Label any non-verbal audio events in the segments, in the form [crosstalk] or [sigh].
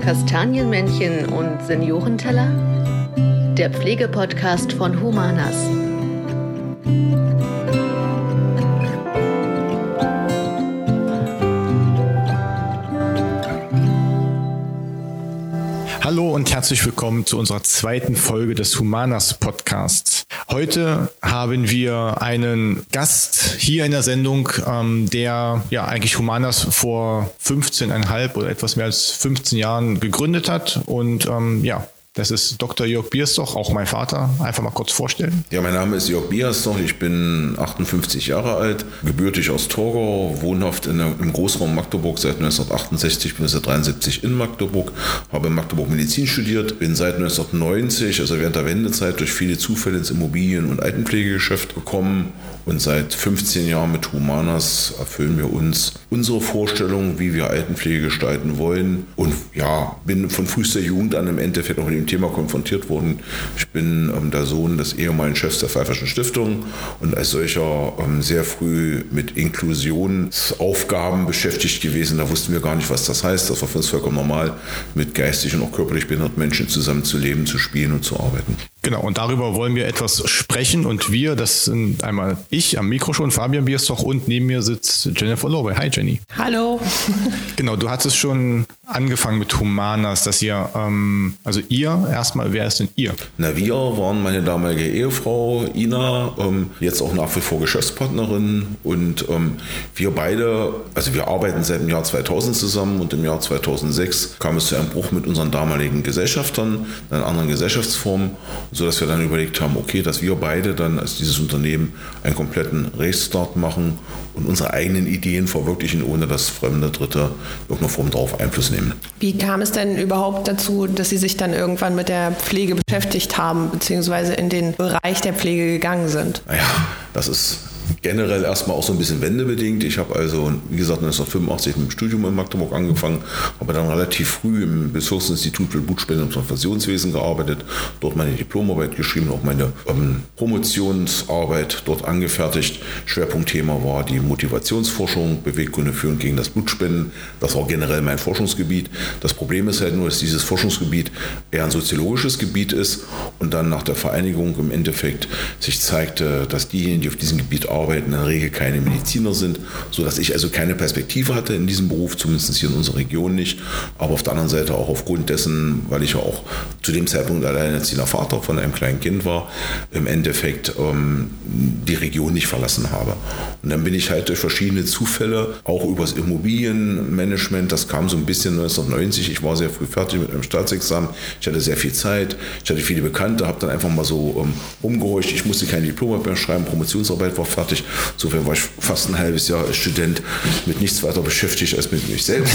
Kastanienmännchen und Seniorenteller? Der Pflegepodcast von Humanas. Hallo und herzlich willkommen zu unserer zweiten Folge des Humanas Podcasts. Heute haben wir einen Gast hier in der Sendung, ähm, der ja eigentlich Humanas vor 15,5 oder etwas mehr als 15 Jahren gegründet hat. Und ähm, ja, das ist Dr. Jörg Bierstoch, auch mein Vater. Einfach mal kurz vorstellen. Ja, mein Name ist Jörg Bierstoch. Ich bin 58 Jahre alt, gebürtig aus Torgau, wohnhaft in im Großraum Magdeburg seit 1968 bis 1973 in Magdeburg, habe in Magdeburg Medizin studiert, bin seit 1990, also während der Wendezeit, durch viele Zufälle ins Immobilien- und Altenpflegegeschäft gekommen und seit 15 Jahren mit Humanas erfüllen wir uns unsere Vorstellungen, wie wir Altenpflege gestalten wollen. Und ja, bin von frühester Jugend an im Endeffekt auch mit dem Thema konfrontiert worden. Ich bin ähm, der Sohn des ehemaligen Chefs der Pfeifferschen Stiftung und als solcher ähm, sehr früh mit Inklusionsaufgaben beschäftigt gewesen. Da wussten wir gar nicht, was das heißt. Das war für uns vollkommen normal, mit geistig und auch körperlich behinderten Menschen zusammen zu leben, zu spielen und zu arbeiten. Genau, und darüber wollen wir etwas sprechen. Und wir, das sind einmal ich am Mikro schon, Fabian Bierstoch, und neben mir sitzt Jennifer Lowe. Hi Jenny. Hallo. Genau, du hattest schon angefangen mit Humanas, dass ihr, ähm, also ihr erstmal, wer ist denn ihr? Na, wir waren meine damalige Ehefrau Ina, ähm, jetzt auch nach wie vor Geschäftspartnerin und ähm, wir beide, also wir arbeiten seit dem Jahr 2000 zusammen und im Jahr 2006 kam es zu einem Bruch mit unseren damaligen Gesellschaftern, einer anderen Gesellschaftsform sodass wir dann überlegt haben, okay, dass wir beide dann als dieses Unternehmen einen kompletten Restart machen und unsere eigenen Ideen verwirklichen, ohne dass fremde Dritte irgendeine Form darauf Einfluss nehmen. Wie kam es denn überhaupt dazu, dass Sie sich dann irgendwann mit der Pflege beschäftigt haben, beziehungsweise in den Bereich der Pflege gegangen sind? Naja, das ist generell erstmal auch so ein bisschen wendebedingt. Ich habe also, wie gesagt, 1985 mit dem Studium in Magdeburg angefangen, habe dann relativ früh im Bezirksinstitut für Blutspenden und Transfusionswesen gearbeitet, dort meine Diplomarbeit geschrieben, auch meine ähm, Promotionsarbeit dort angefertigt. Schwerpunktthema war die Motivationsforschung, Beweggründe führen gegen das Blutspenden. Das war generell mein Forschungsgebiet. Das Problem ist halt nur, dass dieses Forschungsgebiet eher ein soziologisches Gebiet ist und dann nach der Vereinigung im Endeffekt sich zeigte, dass diejenigen, die auf diesem Gebiet arbeiten, arbeiten in der Regel keine Mediziner sind, sodass ich also keine Perspektive hatte in diesem Beruf, zumindest hier in unserer Region nicht. Aber auf der anderen Seite auch aufgrund dessen, weil ich ja auch zu dem Zeitpunkt alleinerziehender Vater von einem kleinen Kind war, im Endeffekt ähm, die Region nicht verlassen habe. Und dann bin ich halt durch verschiedene Zufälle, auch übers Immobilienmanagement, das kam so ein bisschen 1990, ich war sehr früh fertig mit einem Staatsexamen, ich hatte sehr viel Zeit, ich hatte viele Bekannte, habe dann einfach mal so ähm, rumgehorcht, ich musste keine Diplomarbeit mehr schreiben, Promotionsarbeit war fertig, fertig. Insofern war ich fast ein halbes Jahr als Student mit nichts weiter beschäftigt als mit mich selbst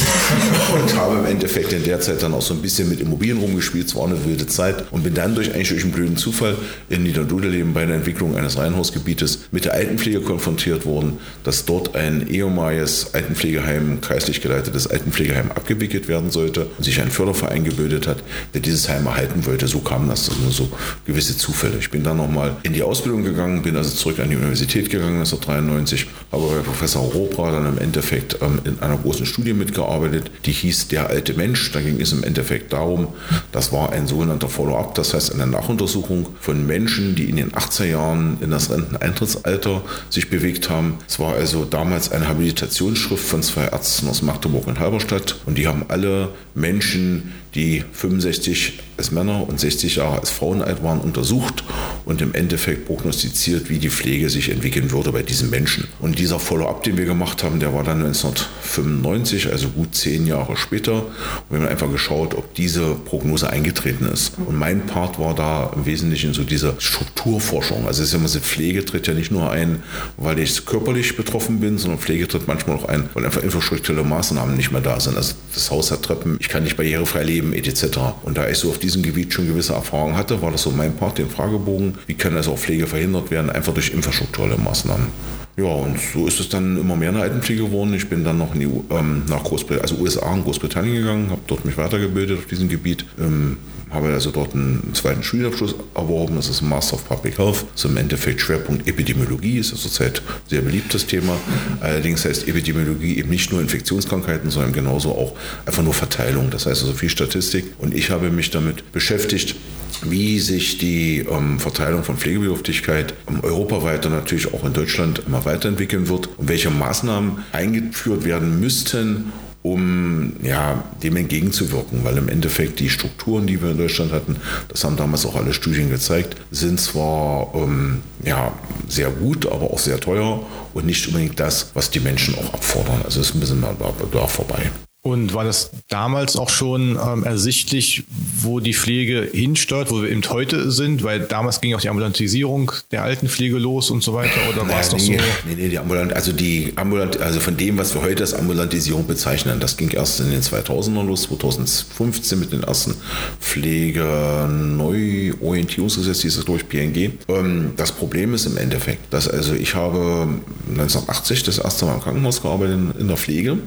und habe im Endeffekt in der Zeit dann auch so ein bisschen mit Immobilien rumgespielt. Es war eine wilde Zeit und bin dann durch eigentlich durch einen blöden Zufall in Niederdudeleben bei der Entwicklung eines Reihenhausgebietes mit der Altenpflege konfrontiert worden, dass dort ein ehemaliges Altenpflegeheim, kreislich geleitetes Altenpflegeheim abgewickelt werden sollte und sich ein Förderverein gebildet hat, der dieses Heim erhalten wollte. So kam das, also so gewisse Zufälle. Ich bin dann nochmal in die Ausbildung gegangen, bin also zurück an die Universität gegangen gegangen 1993, habe bei Professor Robra dann im Endeffekt ähm, in einer großen Studie mitgearbeitet, die hieß Der alte Mensch. Da ging es im Endeffekt darum, das war ein sogenannter Follow-up, das heißt eine Nachuntersuchung von Menschen, die in den 80er Jahren in das Renteneintrittsalter sich bewegt haben. Es war also damals eine Habilitationsschrift von zwei Ärzten aus Magdeburg und Halberstadt und die haben alle Menschen, die 65 als Männer und 60 Jahre als Frauen alt waren, untersucht und im Endeffekt prognostiziert, wie die Pflege sich entwickeln würde bei diesen Menschen. Und dieser Follow-up, den wir gemacht haben, der war dann 1995, also gut zehn Jahre später. Und wir haben einfach geschaut, ob diese Prognose eingetreten ist. Und mein Part war da im Wesentlichen so diese Strukturforschung. Also es ist immer so, Pflege tritt ja nicht nur ein, weil ich körperlich betroffen bin, sondern Pflege tritt manchmal auch ein, weil einfach infrastrukturelle Maßnahmen nicht mehr da sind. Also das Haus hat Treppen, ich kann nicht barrierefrei leben, etc. Und da ich so auf diesem Gebiet schon gewisse Erfahrungen hatte, war das so mein Part, den Fragebogen. Wie kann also auch Pflege verhindert werden? Einfach durch infrastrukturelle Maßnahmen. Ja, und so ist es dann immer mehr eine Altenpflege geworden. Ich bin dann noch die, ähm, nach Großbritannien, also USA und Großbritannien gegangen, habe dort mich weitergebildet auf diesem Gebiet. Ähm, habe also dort einen zweiten Schulabschluss erworben. Das ist ein Master of Public Health. Das ist im Endeffekt Schwerpunkt Epidemiologie, ist zurzeit sehr beliebtes Thema. Allerdings heißt Epidemiologie eben nicht nur Infektionskrankheiten, sondern genauso auch einfach nur Verteilung. Das heißt also viel Statistik. Und ich habe mich damit beschäftigt, wie sich die ähm, Verteilung von Pflegebedürftigkeit ähm, europaweit und natürlich auch in Deutschland immer weiterentwickeln wird und welche Maßnahmen eingeführt werden müssten, um ja, dem entgegenzuwirken, weil im Endeffekt die Strukturen, die wir in Deutschland hatten, das haben damals auch alle Studien gezeigt, sind zwar ähm, ja, sehr gut, aber auch sehr teuer und nicht unbedingt das, was die Menschen auch abfordern. Also es ist ein bisschen da, da vorbei. Und war das damals auch schon ähm, ersichtlich, wo die Pflege hinsteuert, wo wir eben heute sind? Weil damals ging auch die Ambulantisierung der Altenpflege los und so weiter. Oder war es nee, so? Nee, nee, die Ambulant, also die Ambulant, also von dem, was wir heute als Ambulantisierung bezeichnen, das ging erst in den 2000er los, 2015 mit den ersten Pflege-Neuorientierungsgesetz, hieß es durch PNG. Ähm, das Problem ist im Endeffekt, dass also ich habe 1980 das erste Mal im Krankenhaus gearbeitet in der Pflege.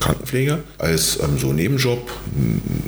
Krankenpfleger als ähm, so Nebenjob,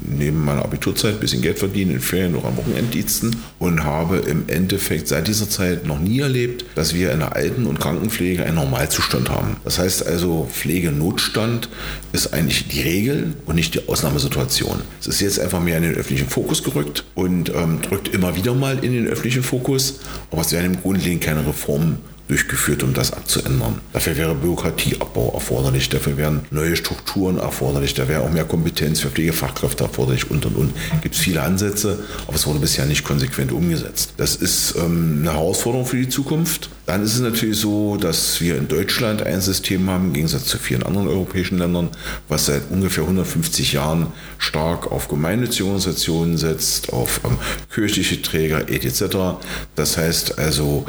neben meiner Abiturzeit ein bisschen Geld verdienen, in Ferien oder am Wochenenddiensten und habe im Endeffekt seit dieser Zeit noch nie erlebt, dass wir in der Alten- und Krankenpflege einen Normalzustand haben. Das heißt also, Pflegenotstand ist eigentlich die Regel und nicht die Ausnahmesituation. Es ist jetzt einfach mehr in den öffentlichen Fokus gerückt und ähm, drückt immer wieder mal in den öffentlichen Fokus, aber es werden im Grundlegend keine Reformen durchgeführt, um das abzuändern. Dafür wäre Bürokratieabbau erforderlich, dafür wären neue Strukturen erforderlich, da wäre auch mehr Kompetenz für Pflegefachkräfte erforderlich und und und. Gibt es viele Ansätze, aber es wurde bisher nicht konsequent umgesetzt. Das ist ähm, eine Herausforderung für die Zukunft. Dann ist es natürlich so, dass wir in Deutschland ein System haben, im Gegensatz zu vielen anderen europäischen Ländern, was seit ungefähr 150 Jahren stark auf gemeinnützige Organisationen setzt, auf ähm, kirchliche Träger etc. Das heißt also,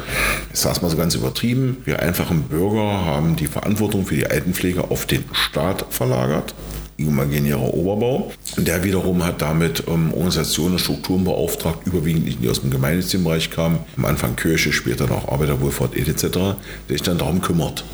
ich sage es mal so ganz über übertrieben. Wir einfachen Bürger haben die Verantwortung für die Altenpflege auf den Staat verlagert imaginärer Oberbau. Der wiederum hat damit ähm, Organisationen und Strukturen beauftragt, überwiegend die aus dem gemeinnützigen Bereich kamen, am Anfang Kirche, später noch Arbeiterwohlfahrt etc., der sich dann darum kümmert.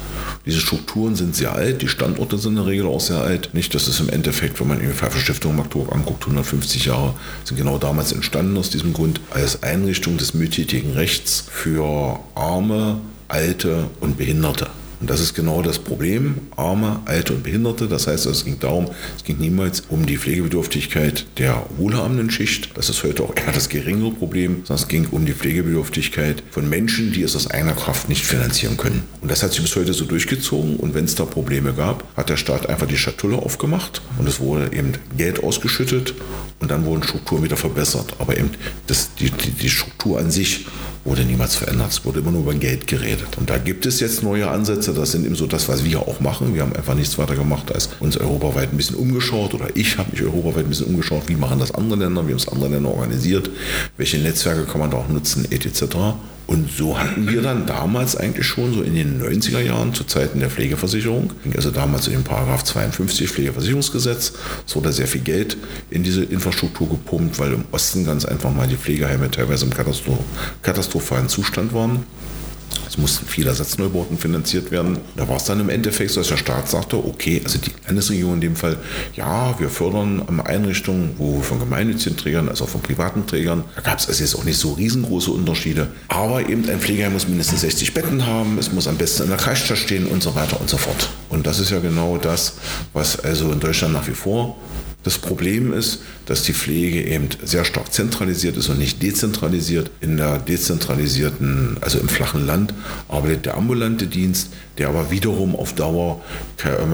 Diese Strukturen sind sehr alt, die Standorte sind in der Regel auch sehr alt. Nicht, dass es im Endeffekt, wenn man die Pfeiffer-Stiftung Magdeburg anguckt, 150 Jahre sind genau damals entstanden aus diesem Grund, als Einrichtung des mildtätigen Rechts für Arme, Alte und Behinderte. Und das ist genau das Problem. Arme, Alte und Behinderte. Das heißt, es ging darum, es ging niemals um die Pflegebedürftigkeit der wohlhabenden Schicht. Das ist heute auch eher das geringere Problem, sondern es ging um die Pflegebedürftigkeit von Menschen, die es aus eigener Kraft nicht finanzieren können. Und das hat sich bis heute so durchgezogen. Und wenn es da Probleme gab, hat der Staat einfach die Schatulle aufgemacht und es wurde eben Geld ausgeschüttet und dann wurden Strukturen wieder verbessert. Aber eben das, die, die, die Struktur an sich wurde niemals verändert. Es wurde immer nur über Geld geredet. Und da gibt es jetzt neue Ansätze. Das sind eben so das, was wir auch machen. Wir haben einfach nichts weiter gemacht, als uns europaweit ein bisschen umgeschaut oder ich habe mich europaweit ein bisschen umgeschaut, wie machen das andere Länder, wie haben es andere Länder organisiert, welche Netzwerke kann man da auch nutzen, etc. Und so hatten wir dann damals eigentlich schon so in den 90er Jahren zu Zeiten der Pflegeversicherung, also damals in dem Paragraph 52 Pflegeversicherungsgesetz, es wurde sehr viel Geld in diese Infrastruktur gepumpt, weil im Osten ganz einfach mal die Pflegeheime teilweise im katastrophalen Zustand waren. Es mussten viele Ersatzneubauten finanziert werden. Da war es dann im Endeffekt so, dass der Staat sagte, okay, also die Landesregierung in dem Fall, ja, wir fördern Einrichtungen, wo von gemeinnützigen Trägern, also von privaten Trägern, da gab es also jetzt auch nicht so riesengroße Unterschiede. Aber eben ein Pflegeheim muss mindestens 60 Betten haben, es muss am besten in der Kreisstadt stehen und so weiter und so fort. Und das ist ja genau das, was also in Deutschland nach wie vor das Problem ist, dass die Pflege eben sehr stark zentralisiert ist und nicht dezentralisiert. In der dezentralisierten, also im flachen Land, arbeitet der ambulante Dienst, der aber wiederum auf Dauer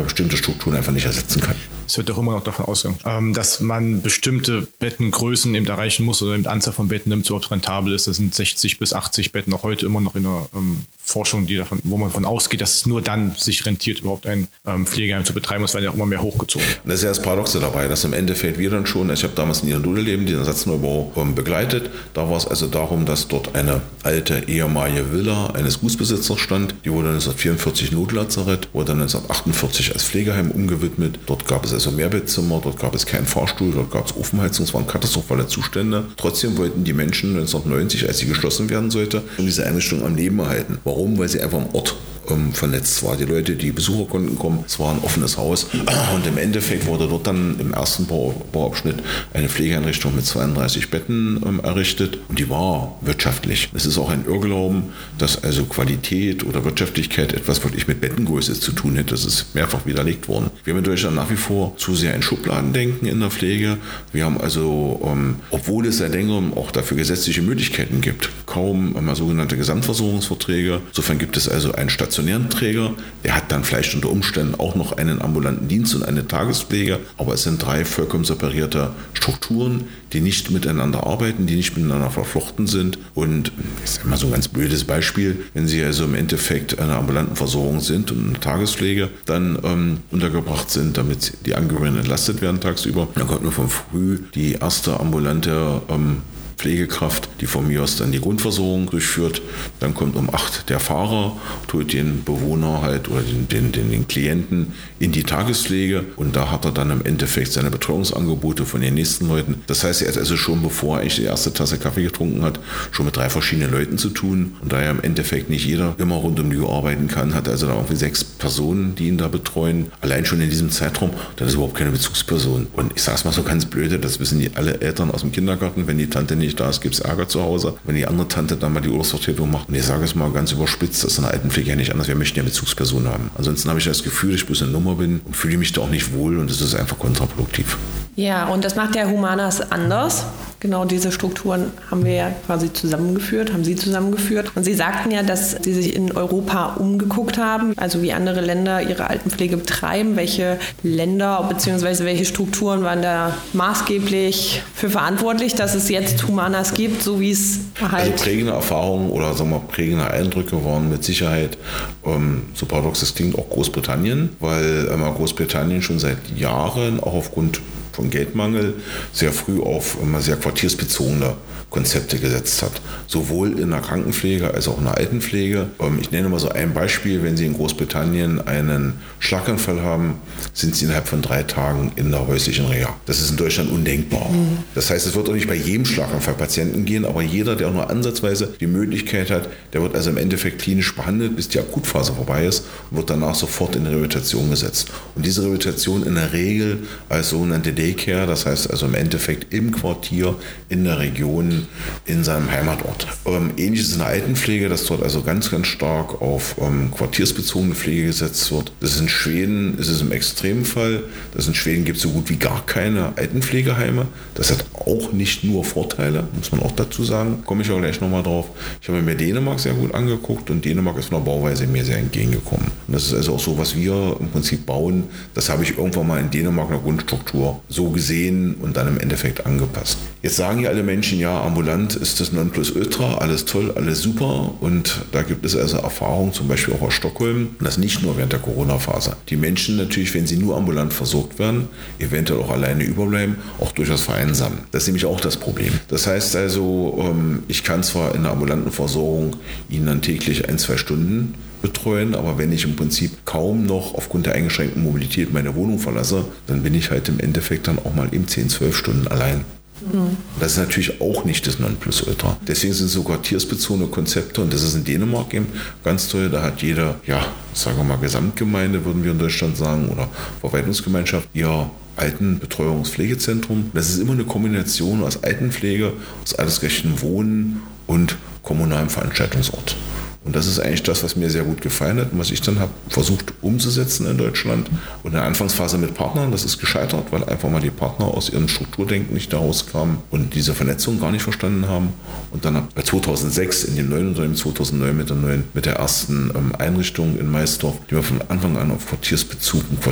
bestimmte Strukturen einfach nicht ersetzen kann. Es wird doch immer noch davon ausgehen, ähm, dass man bestimmte Bettengrößen eben erreichen muss oder die Anzahl von Betten, es überhaupt rentabel ist. Das sind 60 bis 80 Betten auch heute immer noch in der ähm, Forschung, die davon, wo man davon ausgeht, dass es nur dann sich rentiert, überhaupt ein ähm, Pflegeheim zu betreiben. Das werden ja auch immer mehr hochgezogen. Das ist ja das Paradoxe dabei, dass im Endeffekt wir dann schon, ich habe damals in Niederdudeleben den Ersatzneubau begleitet. Da war es also darum, dass dort eine alte ehemalige Villa eines Gutsbesitzers stand. Die wurde 1944 Notlazarett, wurde 1948 als Pflegeheim umgewidmet. Dort gab es also Mehrbettzimmer, dort gab es keinen Fahrstuhl, dort gab es Ofenheizung, es waren katastrophale Zustände. Trotzdem wollten die Menschen 1990, als sie geschlossen werden sollte, diese Einrichtung am Leben erhalten. Warum? Weil sie einfach am Ort ähm, vernetzt war. Die Leute, die Besucher konnten kommen, es war ein offenes Haus und im Endeffekt wurde dort dann im ersten Bau, Bauabschnitt eine Pflegeeinrichtung mit 32 Betten ähm, errichtet und die war wirtschaftlich. Es ist auch ein Irrglauben, dass also Qualität oder Wirtschaftlichkeit etwas wirklich mit Bettengröße zu tun hat. Das ist mehrfach widerlegt worden. Wir haben in Deutschland nach wie vor zu sehr ein Schubladendenken in der Pflege. Wir haben also, ähm, obwohl es seit längerem auch dafür gesetzliche Möglichkeiten gibt, kaum einmal sogenannte Gesamtversorgungsverträge. Insofern gibt es also einen stationären Träger, der hat dann vielleicht unter Umständen auch noch einen ambulanten Dienst und eine Tagespflege, aber es sind drei vollkommen separierte Strukturen, die nicht miteinander arbeiten, die nicht miteinander verflochten sind. Und das ist immer so ein ganz blödes Beispiel, wenn Sie also im Endeffekt einer ambulanten Versorgung sind und eine Tagespflege dann ähm, untergebracht sind, damit die Angehörigen entlastet werden tagsüber, dann kommt nur von früh die erste ambulante ähm, Pflegekraft, die von mir aus dann die Grundversorgung durchführt. Dann kommt um acht der Fahrer, tut den Bewohner halt oder den, den, den, den Klienten in die Tagespflege und da hat er dann im Endeffekt seine Betreuungsangebote von den nächsten Leuten. Das heißt, er hat also schon bevor er die erste Tasse Kaffee getrunken hat, schon mit drei verschiedenen Leuten zu tun. Und da er im Endeffekt nicht jeder immer rund um die Uhr arbeiten kann, hat er also da irgendwie sechs Personen, die ihn da betreuen. Allein schon in diesem Zeitraum, das ist überhaupt keine Bezugsperson. Und ich sage es mal so ganz blöde, das wissen die alle Eltern aus dem Kindergarten, wenn die Tante nicht da ist, gibt es Ärger zu Hause. Wenn die andere Tante dann mal die Urlaubsvertretung macht, und ich sage es mal ganz überspitzt, das ist in der Altenpflege ja nicht anders, wir möchten ja Bezugspersonen haben. Ansonsten habe ich das Gefühl, ich bloß eine Nummer bin und fühle mich da auch nicht wohl und das ist einfach kontraproduktiv. Ja, und das macht der Humanas anders. Genau diese Strukturen haben wir ja quasi zusammengeführt, haben Sie zusammengeführt. Und Sie sagten ja, dass Sie sich in Europa umgeguckt haben, also wie andere Länder ihre Altenpflege betreiben. Welche Länder bzw. welche Strukturen waren da maßgeblich für verantwortlich, dass es jetzt Humanas gibt, so wie es halt. Also prägende Erfahrungen oder sagen wir prägende Eindrücke waren mit Sicherheit, ähm, so paradox das klingt, auch Großbritannien, weil ähm, Großbritannien schon seit Jahren auch aufgrund von Geldmangel sehr früh auf immer sehr quartiersbezogene Konzepte gesetzt hat. Sowohl in der Krankenpflege als auch in der Altenpflege. Ähm, ich nenne mal so ein Beispiel. Wenn Sie in Großbritannien einen Schlaganfall haben, sind Sie innerhalb von drei Tagen in der häuslichen Reha. Das ist in Deutschland undenkbar. Mhm. Das heißt, es wird auch nicht bei jedem Schlaganfallpatienten gehen, aber jeder, der auch nur ansatzweise die Möglichkeit hat, der wird also im Endeffekt klinisch behandelt, bis die Akutphase vorbei ist und wird danach sofort in Rehabilitation gesetzt. Und diese Rehabilitation in der Regel als sogenannte Daycare, das heißt also im Endeffekt im Quartier, in der Region, in seinem Heimatort. Ähm, ähnliches in der Altenpflege, dass dort also ganz, ganz stark auf ähm, quartiersbezogene Pflege gesetzt wird. Das ist in Schweden, ist es im Extremfall. Das in Schweden gibt es so gut wie gar keine Altenpflegeheime. Das hat auch nicht nur Vorteile, muss man auch dazu sagen. Komme ich auch gleich nochmal drauf. Ich habe mir Dänemark sehr gut angeguckt und Dänemark ist von der Bauweise mir sehr entgegengekommen. Und das ist also auch so, was wir im Prinzip bauen. Das habe ich irgendwann mal in Dänemark in der Grundstruktur so gesehen und dann im Endeffekt angepasst. Jetzt sagen ja alle Menschen, ja, ambulant ist das Nonplusultra, alles toll, alles super. Und da gibt es also Erfahrungen, zum Beispiel auch aus Stockholm, und das nicht nur während der Corona-Phase. Die Menschen natürlich, wenn sie nur ambulant versorgt werden, eventuell auch alleine überbleiben, auch durchaus vereinsamen. Das ist nämlich auch das Problem. Das heißt also, ähm, ich kann zwar in der ambulanten Versorgung ihnen dann täglich ein, zwei Stunden betreuen, aber wenn ich im Prinzip kaum noch aufgrund der eingeschränkten Mobilität meine Wohnung verlasse, dann bin ich halt im Endeffekt dann auch mal eben 10, 12 Stunden allein. Mhm. Das ist natürlich auch nicht das Nonplusultra. Deswegen sind so quartiersbezogene Konzepte, und das ist in Dänemark eben ganz toll, da hat jeder, ja, sagen wir mal Gesamtgemeinde, würden wir in Deutschland sagen, oder Verwaltungsgemeinschaft, ihr Altenbetreuungspflegezentrum. Das ist immer eine Kombination aus Altenpflege, aus altersgerechten Wohnen und kommunalem Veranstaltungsort. Und das ist eigentlich das, was mir sehr gut gefallen hat und was ich dann habe versucht umzusetzen in Deutschland. Und in der Anfangsphase mit Partnern, das ist gescheitert, weil einfach mal die Partner aus ihrem Strukturdenken nicht daraus kamen und diese Vernetzung gar nicht verstanden haben. Und dann bei 2006 in dem neuen Unternehmen, 2009 mit der neuen, mit der ersten ähm, Einrichtung in Maisdorf, die wir von Anfang an auf Quartiersbezug und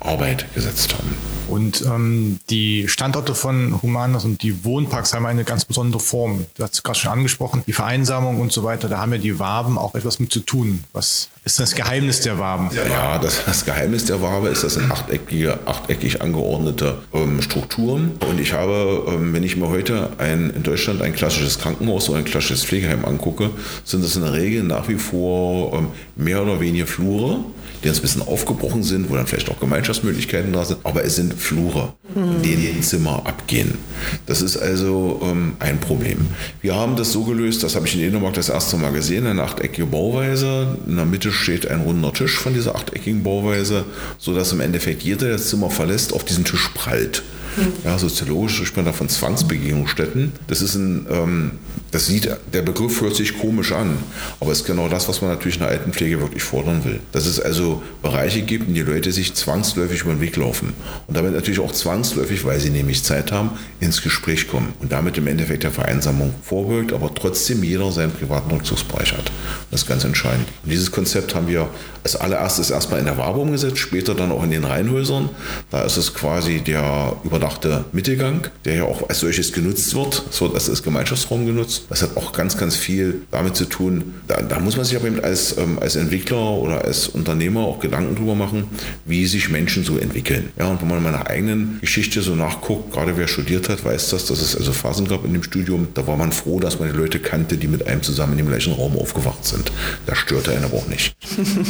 Quartiersarbeit gesetzt haben. Und ähm, die Standorte von Humanas und die Wohnparks haben eine ganz besondere Form. Du hast es gerade schon angesprochen, die Vereinsamung und so weiter, da haben ja die Waben auch etwas mit zu tun. Was ist das Geheimnis der Waben? Ja, das, das Geheimnis der Wabe ist, das sind achteckige, achteckig angeordnete ähm, Strukturen. Und ich habe, ähm, wenn ich mir heute ein, in Deutschland ein klassisches Krankenhaus oder ein klassisches Pflegeheim angucke, sind das in der Regel nach wie vor ähm, mehr oder weniger Flure, die jetzt ein bisschen aufgebrochen sind, wo dann vielleicht auch Gemeinschaftsmöglichkeiten da sind. Aber es sind Flure, in denen Zimmer abgehen. Das ist also ähm, ein Problem. Wir haben das so gelöst, das habe ich in Dänemark das erste Mal gesehen, eine achteckige Bauweise. In der Mitte steht ein runder Tisch von dieser achteckigen Bauweise, sodass im Endeffekt jeder, der das Zimmer verlässt, auf diesen Tisch prallt. Ja, soziologisch spricht man da von Zwangsbegegnungsstätten. Das ist ein, ähm, das sieht, der Begriff hört sich komisch an, aber ist genau das, was man natürlich in der Altenpflege wirklich fordern will. Dass es also Bereiche gibt, in die Leute sich zwangsläufig über den Weg laufen und damit natürlich auch zwangsläufig, weil sie nämlich Zeit haben, ins Gespräch kommen und damit im Endeffekt der Vereinsamung vorbeugt, aber trotzdem jeder seinen privaten Rückzugsbereich hat. Das ist ganz entscheidend. Und dieses Konzept haben wir als allererstes erstmal in der Wabe umgesetzt, später dann auch in den Reihenhäusern. Da ist es quasi der überdachte Mittelgang, der ja auch als solches genutzt wird. So, das ist Gemeinschaftsraum genutzt. Das hat auch ganz, ganz viel damit zu tun. Da, da muss man sich aber eben als, ähm, als Entwickler oder als Unternehmer auch Gedanken drüber machen, wie sich Menschen so entwickeln. Ja, und wenn man in meiner eigenen Geschichte so nachguckt, gerade wer studiert hat, weiß das, dass es also Phasen gab in dem Studium, da war man froh, dass man die Leute kannte, die mit einem zusammen in dem gleichen Raum aufgewacht sind. Das störte einen aber auch nicht.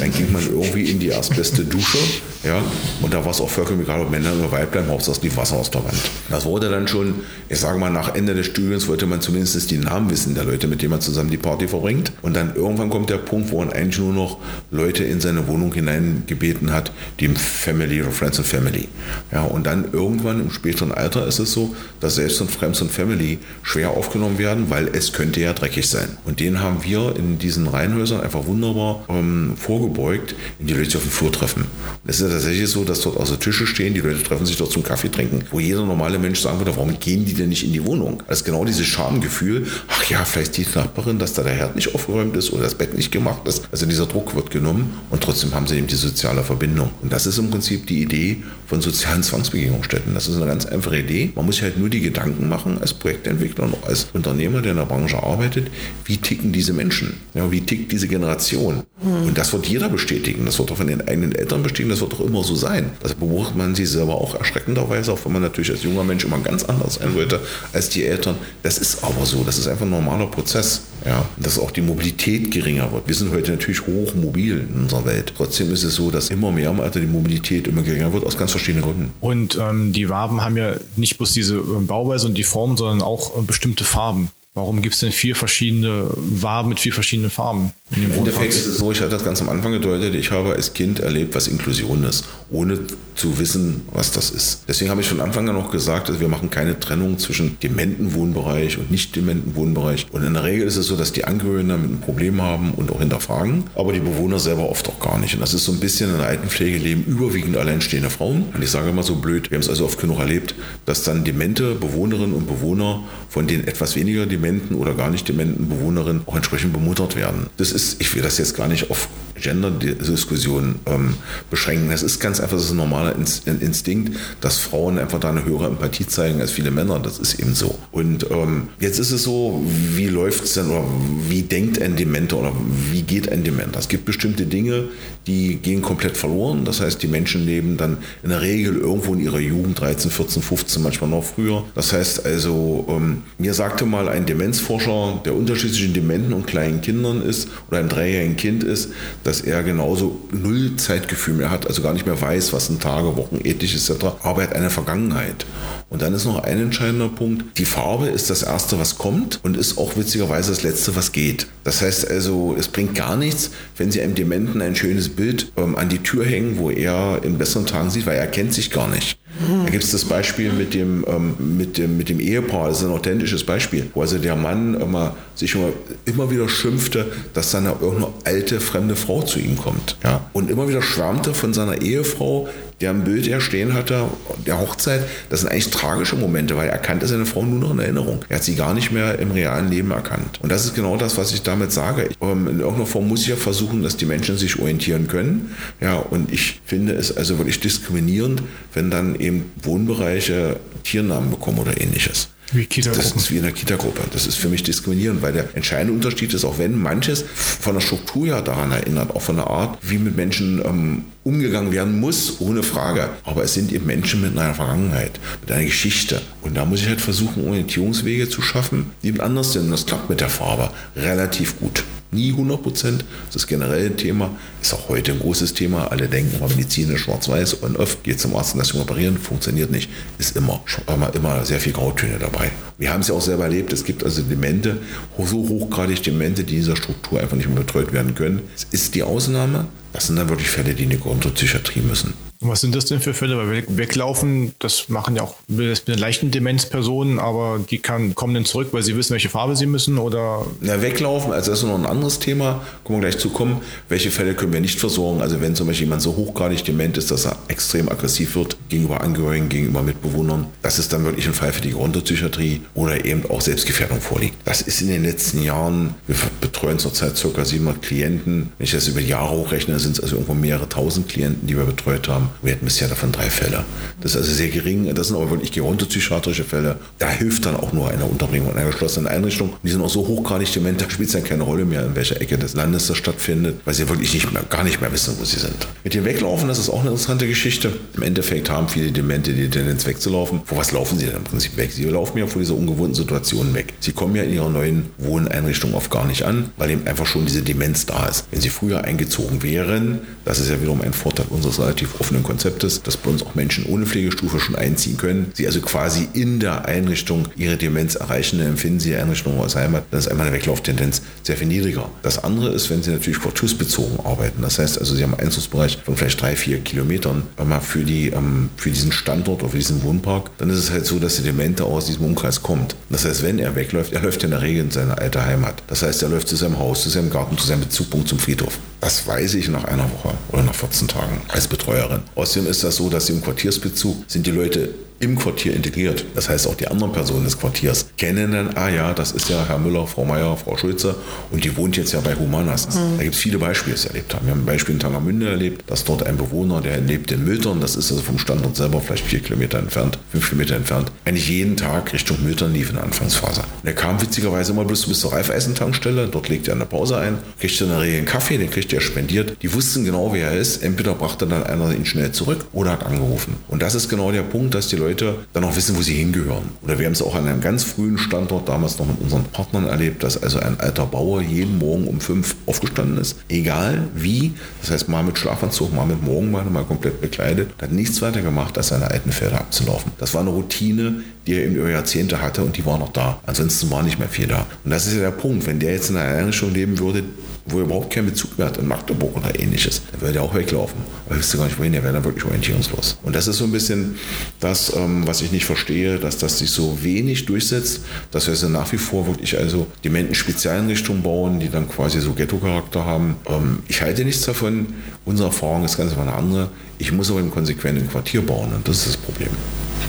Dann ging man irgendwie in die erstbeste Dusche, ja, und da war es auch vollkommen egal, ob Männer oder Weiblein, Hauptsache die Wasser aus der Wand. Das wurde dann schon, ich sage mal, nach Ende des Studiums wollte man zumindest die Namen wissen der Leute, mit denen man zusammen die Party verbringt. Und dann irgendwann kommt der Punkt, wo man eigentlich nur noch Leute in seine Wohnung hineingebeten hat, die im Family oder Friends and Family. Ja, und dann irgendwann im späteren Alter ist es so, dass selbst und Friends and Family schwer aufgenommen werden, weil es könnte ja dreckig sein. Und den haben wir in diesen Reihenhäusern einfach wunderbar ähm, vorgebeugt, in die Leute auf dem Flur treffen. Es ist ja tatsächlich so, dass dort also Tische stehen, die Leute treffen sich dort zum Kaffee trinken, wo jeder normale Mensch sagen würde, warum gehen die denn nicht in die Wohnung? Ist genau dieses Schamgefühl, ach ja, vielleicht die Nachbarin, dass da der Herd nicht aufgeräumt ist oder das Bett nicht gemacht ist. Also dieser Druck wird genommen und trotzdem haben sie eben die soziale Verbindung. Und das ist im Prinzip die Idee von sozialen Zwangsbegegnungsstätten. Das ist eine ganz einfache Idee. Man muss sich halt nur die Gedanken machen als Projektentwickler und als Unternehmer, der in der Branche arbeitet, wie ticken diese Menschen? Ja, wie tickt diese Generation? Mhm. Und das wird jeder bestätigen. Das wird auch von den eigenen Eltern bestätigen. Das wird auch immer so sein. Das beobachtet man sich selber auch erschreckenderweise, auch wenn man natürlich als junger Mensch immer ganz anders sein wollte als die Eltern. Das ist aber so. Das ist einfach ein normaler Prozess. Ja, dass auch die Mobilität geringer wird. Wir sind heute natürlich hochmobil in unserer Welt. Trotzdem ist es so, dass immer mehr im Alter die Mobilität immer geringer wird, aus ganz verschiedenen Gründen. Und ähm, die Waben haben ja nicht bloß diese ähm, Bauweise und die Form, sondern auch äh, bestimmte Farben. Warum gibt es denn vier verschiedene Waben mit vier verschiedenen Farben? In Im Endeffekt ist es so, ich hatte das ganz am Anfang gedeutet, ich habe als Kind erlebt, was Inklusion ist, ohne zu wissen, was das ist. Deswegen habe ich von Anfang an auch gesagt, dass wir machen keine Trennung zwischen dementen Wohnbereich und nicht dementen Wohnbereich. Und in der Regel ist es so, dass die Angehörigen damit ein Problem haben und auch hinterfragen, aber die Bewohner selber oft auch gar nicht. Und das ist so ein bisschen in der Altenpflege leben überwiegend alleinstehende Frauen. Und ich sage immer so blöd, wir haben es also oft genug erlebt, dass dann demente Bewohnerinnen und Bewohner von den etwas weniger dementen oder gar nicht dementen Bewohnerinnen auch entsprechend bemuttert werden. Das ist, ich will das jetzt gar nicht auf Gender-Diskussion ähm, beschränken. Das ist ganz einfach, das ist ein normaler Instinkt, dass Frauen einfach da eine höhere Empathie zeigen als viele Männer. Das ist eben so. Und ähm, jetzt ist es so, wie läuft es denn oder wie denkt ein Dementer oder wie geht ein Dementer? Es gibt bestimmte Dinge, die gehen komplett verloren. Das heißt, die Menschen leben dann in der Regel irgendwo in ihrer Jugend, 13, 14, 15, manchmal noch früher. Das heißt also, ähm, mir sagte mal ein Demenzforscher, der unterschied zwischen Dementen und kleinen Kindern ist oder einem dreijährigen Kind ist, dass er genauso null Zeitgefühl mehr hat, also gar nicht mehr weiß, was sind Tage, Wochen, ethisch etc., aber er hat eine Vergangenheit. Und dann ist noch ein entscheidender Punkt, die Farbe ist das Erste, was kommt und ist auch witzigerweise das Letzte, was geht. Das heißt also, es bringt gar nichts, wenn Sie einem Dementen ein schönes Bild ähm, an die Tür hängen, wo er in besseren Tagen sieht, weil er kennt sich gar nicht. Da gibt es das Beispiel mit dem, ähm, mit, dem, mit dem Ehepaar, das ist ein authentisches Beispiel, wo also der Mann immer, sich immer, immer wieder schimpfte, dass dann irgendeine alte, fremde Frau zu ihm kommt. Ja? Und immer wieder schwärmte von seiner Ehefrau, der ein Bild er stehen hatte, der Hochzeit, das sind eigentlich tragische Momente, weil er kannte seine Frau nur noch in Erinnerung. Er hat sie gar nicht mehr im realen Leben erkannt. Und das ist genau das, was ich damit sage. Ähm, in irgendeiner Form muss ich ja versuchen, dass die Menschen sich orientieren können. Ja, und ich finde es also wirklich diskriminierend, wenn dann eben Wohnbereiche Tiernamen bekommen oder ähnliches. Wie das ist wie in der Kita-Gruppe. Das ist für mich diskriminierend, weil der entscheidende Unterschied ist, auch wenn manches von der Struktur ja daran erinnert, auch von der Art, wie mit Menschen ähm, umgegangen werden muss, ohne Frage. Aber es sind eben Menschen mit einer Vergangenheit, mit einer Geschichte. Und da muss ich halt versuchen, Orientierungswege zu schaffen, die eben anders sind. Und das klappt mit der Farbe relativ gut. Nie 100 Prozent. Das ist generell ein Thema, ist auch heute ein großes Thema. Alle denken immer, Medizin ist schwarz-weiß und oft geht zum Arzt und lass ihn operieren, funktioniert nicht. Ist immer, immer, immer sehr viel Grautöne dabei. Wir haben es ja auch selber erlebt, es gibt also Demente, so hochgradig Demente, die in dieser Struktur einfach nicht mehr betreut werden können. Es ist die Ausnahme, das sind dann wirklich Fälle, die in die Grundpsychiatrie müssen. Und was sind das denn für Fälle? Weil weglaufen, das machen ja auch mit leichten Demenzpersonen, aber die kann, kommen dann zurück, weil sie wissen, welche Farbe sie müssen oder? Na, weglaufen, also das ist noch ein anderes Thema, kommen wir gleich zu kommen. Welche Fälle können wir nicht versorgen? Also wenn zum Beispiel jemand so hochgradig dement ist, dass er extrem aggressiv wird gegenüber Angehörigen, gegenüber Mitbewohnern, das ist dann wirklich ein Fall für die Grundpsychiatrie oder eben auch Selbstgefährdung vorliegt. Das ist in den letzten Jahren, wir betreuen zurzeit ca. 700 Klienten. Wenn ich das über Jahre hochrechne, sind es also irgendwo mehrere tausend Klienten, die wir betreut haben. Wir hatten bisher davon drei Fälle. Das ist also sehr gering. Das sind aber wirklich gerontopsychiatrische Fälle. Da hilft dann auch nur eine Unterbringung in einer geschlossenen Einrichtung. Die sind auch so hochgradig dement, da spielt es dann keine Rolle mehr, in welcher Ecke des Landes das stattfindet, weil sie wirklich nicht mehr, gar nicht mehr wissen, wo sie sind. Mit dem Weglaufen, das ist auch eine interessante Geschichte. Im Endeffekt haben viele Demente die Tendenz wegzulaufen. Vor was laufen sie denn im Prinzip weg? Sie laufen ja vor dieser ungewohnten Situation weg. Sie kommen ja in ihrer neuen Wohneinrichtung oft gar nicht an, weil eben einfach schon diese Demenz da ist. Wenn sie früher eingezogen wären, das ist ja wiederum ein Vorteil unseres relativ offenen Konzeptes, dass bei uns auch Menschen ohne Pflegestufe schon einziehen können. Sie also quasi in der Einrichtung ihre Demenz erreichen, dann empfinden sie die Einrichtung als Heimat. Dann ist einmal eine Weglauftendenz sehr viel niedriger. Das andere ist, wenn sie natürlich quartursbezogen arbeiten. Das heißt also, sie haben einen Einzugsbereich von vielleicht drei, vier Kilometern für, die, ähm, für diesen Standort oder für diesen Wohnpark, dann ist es halt so, dass der Demente aus diesem Umkreis kommt. Das heißt, wenn er wegläuft, er läuft in der Regel in seine alte Heimat. Das heißt, er läuft zu seinem Haus, zu seinem Garten, zu seinem Bezugpunkt zum Friedhof. Das weiß ich nach einer Woche oder nach 14 Tagen als Betreuerin. Außerdem ist das so, dass im Quartiersbezug sind die Leute im Quartier integriert. Das heißt, auch die anderen Personen des Quartiers kennen dann, ah ja, das ist ja Herr Müller, Frau Meier, Frau Schulze und die wohnt jetzt ja bei Humanas. Mhm. Da gibt es viele Beispiele, die es erlebt haben. Wir haben ein Beispiel in Tangermünde erlebt, dass dort ein Bewohner, der lebt in Miltern, das ist also vom Standort selber vielleicht vier Kilometer entfernt, fünf Kilometer entfernt, eigentlich jeden Tag Richtung Miltern lief in der Anfangsphase. Und er kam witzigerweise immer bloß bis zur Reifeisentankstelle, dort legt er eine Pause ein, kriegt in der Regel einen Kaffee, den kriegt er spendiert. Die wussten genau, wer er ist. Entweder brachte dann einer ihn schnell zurück oder hat angerufen. Und das ist genau der Punkt, dass die Leute dann auch wissen, wo sie hingehören. Oder wir haben es auch an einem ganz frühen Standort damals noch mit unseren Partnern erlebt, dass also ein alter Bauer jeden Morgen um fünf aufgestanden ist. Egal wie, das heißt mal mit Schlafanzug, mal mit Morgenmann, mal komplett bekleidet, hat nichts weiter gemacht, als seine alten Pferde abzulaufen. Das war eine Routine, die er eben über Jahrzehnte hatte und die war noch da. Ansonsten war nicht mehr viel da. Und das ist ja der Punkt, wenn der jetzt in einer Einrichtung leben würde, wo er überhaupt keinen Bezug mehr hat in Magdeburg oder ähnliches, dann würde er auch weglaufen. Aber wüsste gar nicht wohin, er wäre dann wirklich orientierungslos. Und das ist so ein bisschen das, ähm, was ich nicht verstehe, dass das sich so wenig durchsetzt, dass wir also nach wie vor wirklich also Dementen-Spezialeinrichtungen bauen, die dann quasi so Ghetto-Charakter haben. Ähm, ich halte nichts davon. Unsere Erfahrung ist ganz einfach eine andere. Ich muss aber im konsequenten Quartier bauen und das ist das Problem.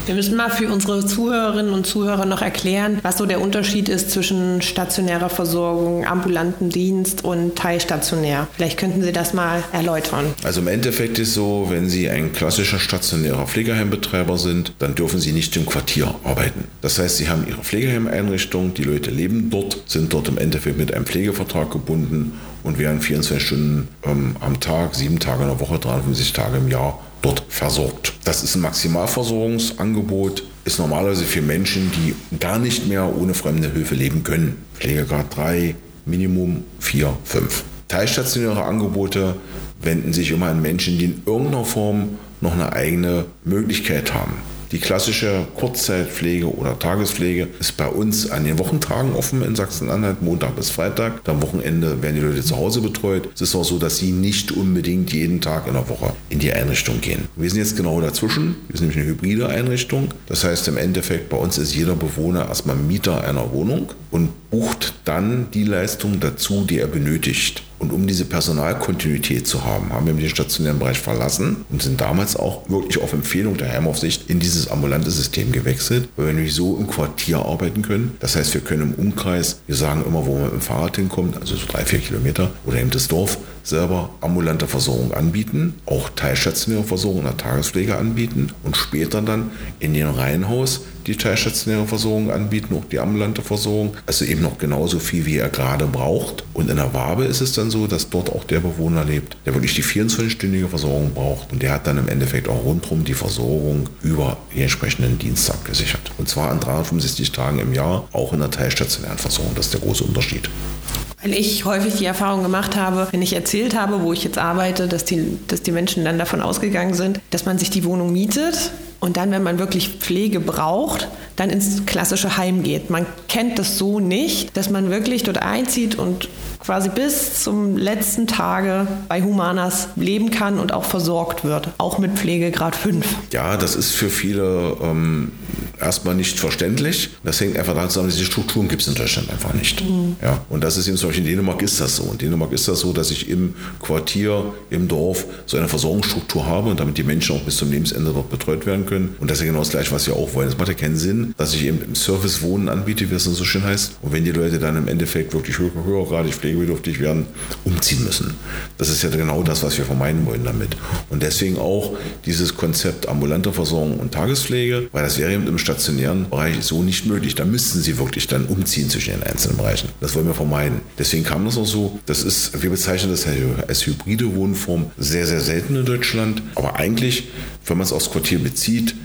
Wir müssen mal für unsere Zuhörerinnen und Zuhörer noch erklären, was so der Unterschied ist zwischen stationärer Versorgung, ambulanten Dienst und teilstationär. Vielleicht könnten Sie das mal erläutern. Also im Endeffekt ist so, wenn Sie ein klassischer stationärer Pflegeheimbetreiber sind, dann dürfen Sie nicht im Quartier arbeiten. Das heißt, Sie haben Ihre Pflegeheimeinrichtung, die Leute leben dort, sind dort im Endeffekt mit einem Pflegevertrag gebunden und werden 24 Stunden ähm, am Tag, sieben Tage in der Woche, 53 Tage im Jahr dort versorgt. Das ist ein Maximalversorgungsangebot, ist normalerweise für Menschen, die gar nicht mehr ohne fremde Hilfe leben können. Pflegegrad 3, Minimum 4, 5. Teilstationäre Angebote wenden sich immer an Menschen, die in irgendeiner Form noch eine eigene Möglichkeit haben. Die klassische Kurzzeitpflege oder Tagespflege ist bei uns an den Wochentagen offen in Sachsen-Anhalt, Montag bis Freitag. Am Wochenende werden die Leute zu Hause betreut. Es ist auch so, dass sie nicht unbedingt jeden Tag in der Woche in die Einrichtung gehen. Wir sind jetzt genau dazwischen. Wir sind nämlich eine hybride Einrichtung. Das heißt im Endeffekt, bei uns ist jeder Bewohner erstmal Mieter einer Wohnung und bucht dann die Leistung dazu, die er benötigt. Und um diese Personalkontinuität zu haben, haben wir den stationären Bereich verlassen und sind damals auch wirklich auf Empfehlung der Heimaufsicht in dieses ambulante System gewechselt, weil wir nämlich so im Quartier arbeiten können. Das heißt, wir können im Umkreis, wir sagen immer, wo man mit dem Fahrrad hinkommt, also so drei, vier Kilometer oder eben das Dorf, selber ambulante Versorgung anbieten, auch teilstationäre Versorgung in der Tagespflege anbieten und später dann in den Reihenhaus die teilstationäre Versorgung anbieten, auch die ambulante Versorgung. Also eben noch genauso viel, wie er gerade braucht. Und in der Wabe ist es dann so, dass dort auch der Bewohner lebt, der wirklich die 24-stündige Versorgung braucht. Und der hat dann im Endeffekt auch rundherum die Versorgung über die entsprechenden Dienste abgesichert. Und zwar an 365 Tagen im Jahr, auch in der teilstationären Versorgung. Das ist der große Unterschied. Weil ich häufig die Erfahrung gemacht habe, wenn ich erzählt habe, wo ich jetzt arbeite, dass die, dass die Menschen dann davon ausgegangen sind, dass man sich die Wohnung mietet und dann, wenn man wirklich Pflege braucht, dann ins klassische Heim geht. Man kennt das so nicht, dass man wirklich dort einzieht und quasi bis zum letzten Tage bei Humanas leben kann und auch versorgt wird, auch mit Pflegegrad 5. Ja, das ist für viele ähm, erstmal nicht verständlich. Das hängt einfach daran zusammen, diese Strukturen gibt es in Deutschland einfach nicht. Mhm. Ja, und das ist eben zum Beispiel in Dänemark ist das so. In Dänemark ist das so, dass ich im Quartier, im Dorf so eine Versorgungsstruktur habe und damit die Menschen auch bis zum Lebensende dort betreut werden können. Und das ist ja genau das Gleiche, was wir auch wollen. Es macht ja keinen Sinn, dass ich eben im Service Wohnen anbiete, wie es so schön heißt. Und wenn die Leute dann im Endeffekt wirklich höher, höhergradig pflegebedürftig werden, umziehen müssen. Das ist ja genau das, was wir vermeiden wollen damit. Und deswegen auch dieses Konzept ambulante Versorgung und Tagespflege, weil das wäre eben im stationären Bereich so nicht möglich. Da müssten sie wirklich dann umziehen zwischen den einzelnen Bereichen. Das wollen wir vermeiden. Deswegen kam das auch so. Das ist, wir bezeichnen das als hybride Wohnform sehr, sehr selten in Deutschland. Aber eigentlich, wenn man es aufs Quartier bezieht,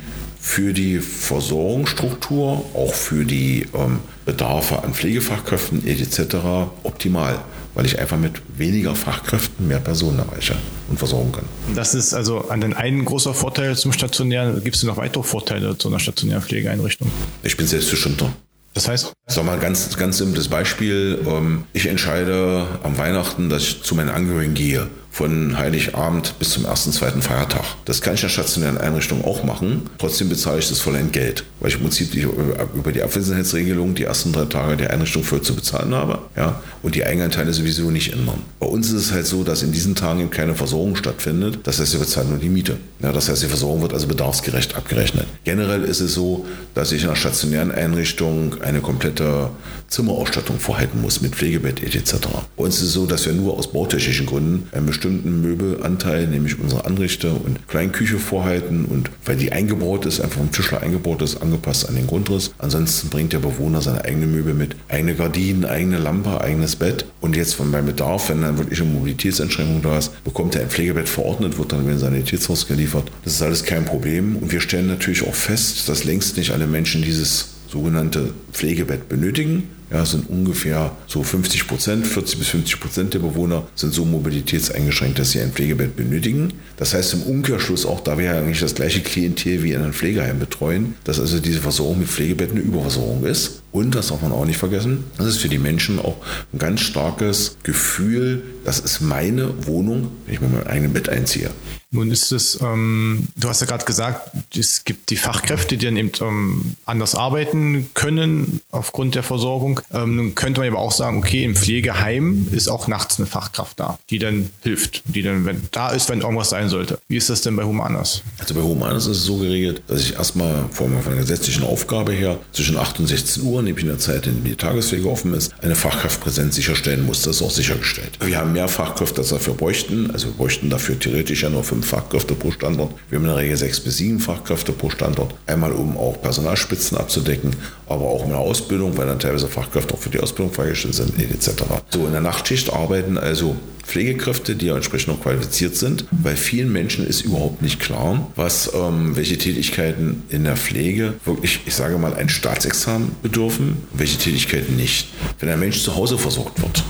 für die Versorgungsstruktur, auch für die ähm, Bedarfe an Pflegefachkräften etc. optimal, weil ich einfach mit weniger Fachkräften mehr Personen erreiche und versorgen kann. Das ist also an den einen großer Vorteil zum stationären. Gibt es noch weitere Vorteile zu einer stationären Pflegeeinrichtung? Ich bin selbstbestimmter. Das heißt? Sag mal ganz, ganz simples Beispiel. Ähm, ich entscheide am Weihnachten, dass ich zu meinen Angehörigen gehe von Heiligabend bis zum ersten, zweiten Feiertag. Das kann ich in stationären Einrichtung auch machen. Trotzdem bezahle ich das voll Entgelt, weil ich im Prinzip die, über die Abwesenheitsregelung die ersten drei Tage der Einrichtung voll zu bezahlen habe ja, und die Eigenanteile sowieso nicht ändern. Bei uns ist es halt so, dass in diesen Tagen eben keine Versorgung stattfindet. Das heißt, wir bezahlen nur die Miete. Ja, das heißt, die Versorgung wird also bedarfsgerecht abgerechnet. Generell ist es so, dass ich in einer stationären Einrichtung eine komplette Zimmerausstattung vorhalten muss mit Pflegebett etc. Bei uns ist es so, dass wir nur aus bautechnischen Gründen einen bestimmten Möbelanteil, nämlich unsere Anrichter und Kleinküche vorhalten und weil die eingebaut ist, einfach vom Tischler eingebaut ist, angepasst an den Grundriss. Ansonsten bringt der Bewohner seine eigene Möbel mit, eigene Gardinen, eigene Lampe, eigenes Bett und jetzt von beim Bedarf, wenn dann wirklich eine Mobilitätseinschränkung da ist, bekommt er ein Pflegebett verordnet, wird dann in ein Sanitätshaus geliefert. Das ist alles kein Problem und wir stellen natürlich auch fest, dass längst nicht alle Menschen dieses sogenannte Pflegebett benötigen. Ja, sind ungefähr so 50 Prozent, 40 bis 50 Prozent der Bewohner sind so mobilitätseingeschränkt, dass sie ein Pflegebett benötigen. Das heißt im Umkehrschluss auch, da wir ja eigentlich das gleiche Klientel wie in einem Pflegeheim betreuen, dass also diese Versorgung mit Pflegebett eine Überversorgung ist. Und das darf man auch nicht vergessen, das ist für die Menschen auch ein ganz starkes Gefühl, das ist meine Wohnung, wenn ich mir mein eigenes Bett einziehe. Nun ist es, ähm, du hast ja gerade gesagt, es gibt die Fachkräfte, die dann eben ähm, anders arbeiten können aufgrund der Versorgung. Ähm, nun könnte man aber auch sagen, okay, im Pflegeheim ist auch nachts eine Fachkraft da, die dann hilft, die dann wenn, da ist, wenn irgendwas sein sollte. Wie ist das denn bei Humanas? Also bei Humanas ist es so geregelt, dass ich erstmal von der gesetzlichen Aufgabe her zwischen 8 und 16 Uhr, nämlich in der Zeit, in der die Tagespflege offen ist, eine Fachkraftpräsenz sicherstellen muss. Das ist auch sichergestellt. Wir haben mehr Fachkräfte, als wir dafür bräuchten. Also wir bräuchten dafür theoretisch ja nur fünf Fachkräfte pro Standort. Wir haben in der Regel sechs bis sieben Fachkräfte pro Standort. Einmal, um auch Personalspitzen abzudecken, aber auch der Ausbildung, weil dann teilweise Fachkräfte auch für die Ausbildung freigestellt sind, etc. So, in der Nachtschicht arbeiten also Pflegekräfte, die ja entsprechend noch qualifiziert sind, weil vielen Menschen ist überhaupt nicht klar, was ähm, welche Tätigkeiten in der Pflege wirklich, ich sage mal, ein Staatsexamen bedürfen, welche Tätigkeiten nicht. Wenn ein Mensch zu Hause versorgt wird,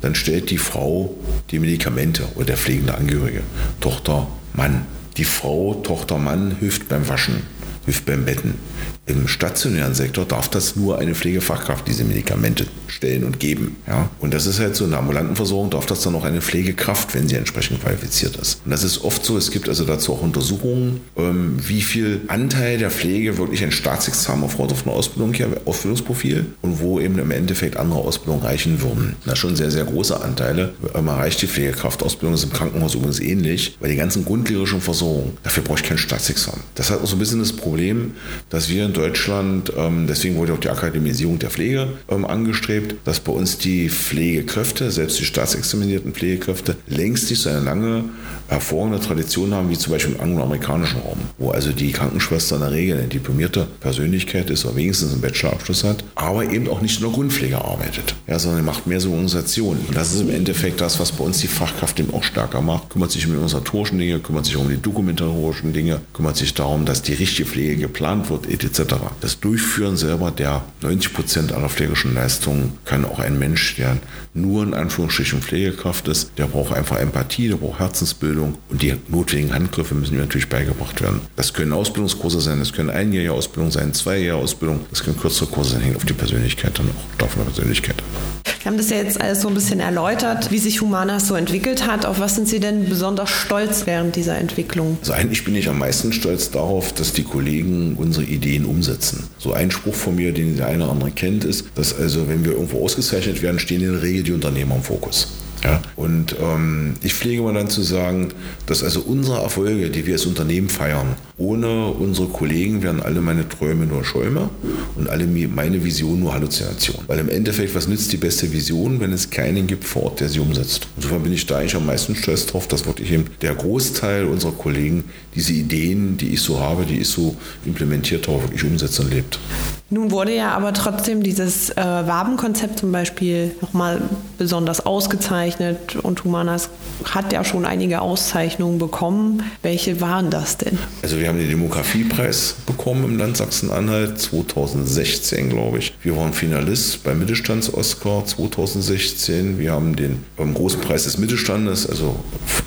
dann stellt die Frau die Medikamente oder der pflegende Angehörige, Tochter, Mann. Die Frau, Tochter, Mann hilft beim Waschen, beim Betten. Im stationären Sektor darf das nur eine Pflegefachkraft diese Medikamente stellen und geben. Ja? Und das ist halt so, in der ambulanten Versorgung darf das dann noch eine Pflegekraft, wenn sie entsprechend qualifiziert ist. Und das ist oft so, es gibt also dazu auch Untersuchungen, ähm, wie viel Anteil der Pflege wirklich ein Staatsexamen aufgrund von Ausbildung hier, Ausbildungsprofil und wo eben im Endeffekt andere Ausbildungen reichen würden. Das schon sehr, sehr große Anteile. Man erreicht die Pflegekraftausbildung, ist im Krankenhaus übrigens ähnlich, weil die ganzen grundlehrischen Versorgungen, dafür brauche ich kein Staatsexamen. Das hat auch so ein bisschen das Problem, dass wir in Deutschland, ähm, deswegen wurde auch die Akademisierung der Pflege ähm, angestrebt, dass bei uns die Pflegekräfte, selbst die staatsexaminierten Pflegekräfte, längst nicht so eine lange hervorragende Tradition haben, wie zum Beispiel im angloamerikanischen Raum, wo also die Krankenschwester in der Regel eine diplomierte Persönlichkeit ist oder wenigstens einen Bachelorabschluss hat, aber eben auch nicht in der Grundpflege arbeitet, ja, sondern macht mehr so Organisationen. Und das ist im Endeffekt das, was bei uns die Fachkraft eben auch stärker macht, kümmert sich um die organisatorischen Dinge, kümmert sich um die dokumentarischen Dinge, kümmert sich darum, dass die richtige Pflege Pflege geplant wird, etc. Das Durchführen selber der 90 Prozent aller pflegerischen Leistungen kann auch ein Mensch, der nur in Anführungsstrichen Pflegekraft ist, der braucht einfach Empathie, der braucht Herzensbildung und die notwendigen Handgriffe müssen ihm natürlich beigebracht werden. Das können Ausbildungskurse sein, das können einjährige Ausbildung sein, zweijährige Ausbildung, das können kürzere Kurse sein, hängt auf die Persönlichkeit dann auch, auf der Persönlichkeit. Wir haben das ja jetzt alles so ein bisschen erläutert, wie sich Humanas so entwickelt hat. Auf was sind Sie denn besonders stolz während dieser Entwicklung? Also eigentlich bin ich am meisten stolz darauf, dass die Kollegen unsere Ideen umsetzen. So ein Spruch von mir, den der eine oder andere kennt, ist, dass also, wenn wir irgendwo ausgezeichnet werden, stehen in der Regel die Unternehmer im Fokus. Ja? Und ähm, ich pflege mal dann zu sagen, dass also unsere Erfolge, die wir als Unternehmen feiern, ohne unsere Kollegen wären alle meine Träume nur Schäume und alle meine Visionen nur Halluzinationen. Weil im Endeffekt, was nützt die beste Vision, wenn es keinen gibt vor Ort, der sie umsetzt? Insofern bin ich da eigentlich am meisten stolz drauf, dass wirklich eben der Großteil unserer Kollegen diese Ideen, die ich so habe, die ich so implementiert habe, wirklich umsetzt und lebt. Nun wurde ja aber trotzdem dieses äh, Wabenkonzept zum Beispiel nochmal besonders ausgezeichnet und Humanas hat ja schon einige Auszeichnungen bekommen. Welche waren das denn? Also wir haben den Demografiepreis bekommen im Land Sachsen-Anhalt 2016, glaube ich. Wir waren Finalist beim Mittelstands-Oscar 2016. Wir haben den beim großen Preis des Mittelstandes, also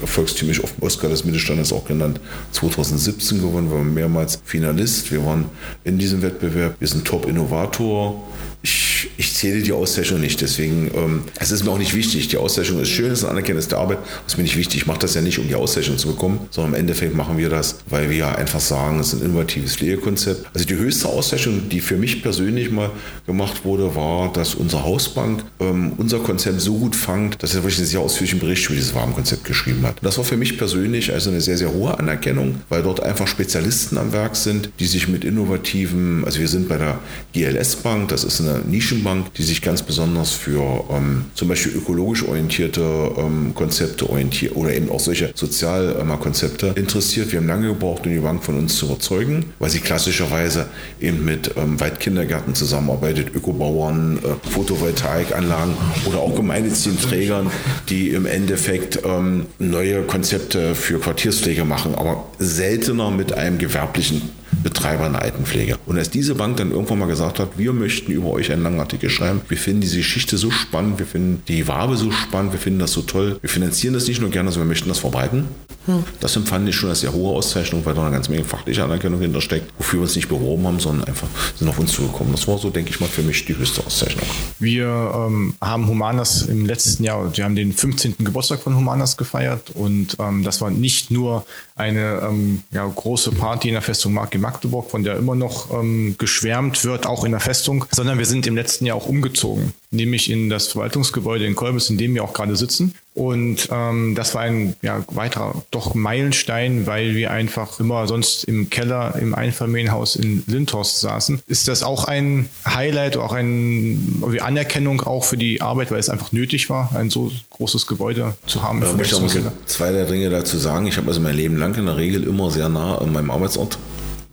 volkstümlich oft Oscar des Mittelstandes auch genannt, 2017 gewonnen. Wir waren mehrmals Finalist. Wir waren in diesem Wettbewerb. Wir sind Top-Innovator. Ich, ich, zähle die Auszeichnung nicht, deswegen, ähm, es ist mir auch nicht wichtig. Die Auszeichnung ist schön, es ist ein Anerkennung der Arbeit, ist mir nicht wichtig. Ich mache das ja nicht, um die Auszeichnung zu bekommen, sondern im Endeffekt machen wir das, weil wir einfach sagen, es ist ein innovatives Pflegekonzept. Also die höchste Auszeichnung, die für mich persönlich mal gemacht wurde, war, dass unsere Hausbank ähm, unser Konzept so gut fangt, dass er wirklich einen sehr ausführlichen Bericht über dieses Warmkonzept geschrieben hat. Das war für mich persönlich also eine sehr, sehr hohe Anerkennung, weil dort einfach Spezialisten am Werk sind, die sich mit innovativen, also wir sind bei der GLS Bank, das ist eine Nischenbank, die sich ganz besonders für ähm, zum Beispiel ökologisch orientierte ähm, Konzepte orientiert oder eben auch solche Sozialkonzepte interessiert. Wir haben lange gebraucht, um die Bank von uns zu überzeugen, weil sie klassischerweise eben mit ähm, Waldkindergärten zusammenarbeitet, Ökobauern, äh, Photovoltaikanlagen oder auch gemeinnützigen Trägern, die im Endeffekt ähm, neue Konzepte für Quartierspflege machen, aber seltener mit einem gewerblichen Betreiber in Altenpflege. Und als diese Bank dann irgendwann mal gesagt hat, wir möchten über euch einen langen Artikel schreiben, wir finden diese Geschichte so spannend, wir finden die Wabe so spannend, wir finden das so toll, wir finanzieren das nicht nur gerne, sondern wir möchten das verbreiten. Hm. Das empfand ich schon als sehr hohe Auszeichnung, weil da eine ganze Menge fachliche Anerkennung hintersteckt, wofür wir uns nicht beworben haben, sondern einfach sind auf uns zugekommen. Das war so, denke ich mal, für mich die höchste Auszeichnung. Wir ähm, haben Humanas im letzten Jahr, wir haben den 15. Geburtstag von Humanas gefeiert und ähm, das war nicht nur eine ähm, ja, große Party in der Festung Mark in Magdeburg, von der immer noch ähm, geschwärmt wird, auch in der Festung, sondern wir sind im letzten Jahr auch umgezogen, nämlich in das Verwaltungsgebäude in Kolbis, in dem wir auch gerade sitzen. Und ähm, das war ein ja, weiterer doch Meilenstein, weil wir einfach immer sonst im Keller im Einfamilienhaus in Lindhorst saßen. Ist das auch ein Highlight, auch eine Anerkennung auch für die Arbeit, weil es einfach nötig war, ein so großes Gebäude zu haben? Ich möchte muss zwei der Dinge dazu sagen. Ich habe also mein Leben lang in der Regel immer sehr nah an meinem Arbeitsort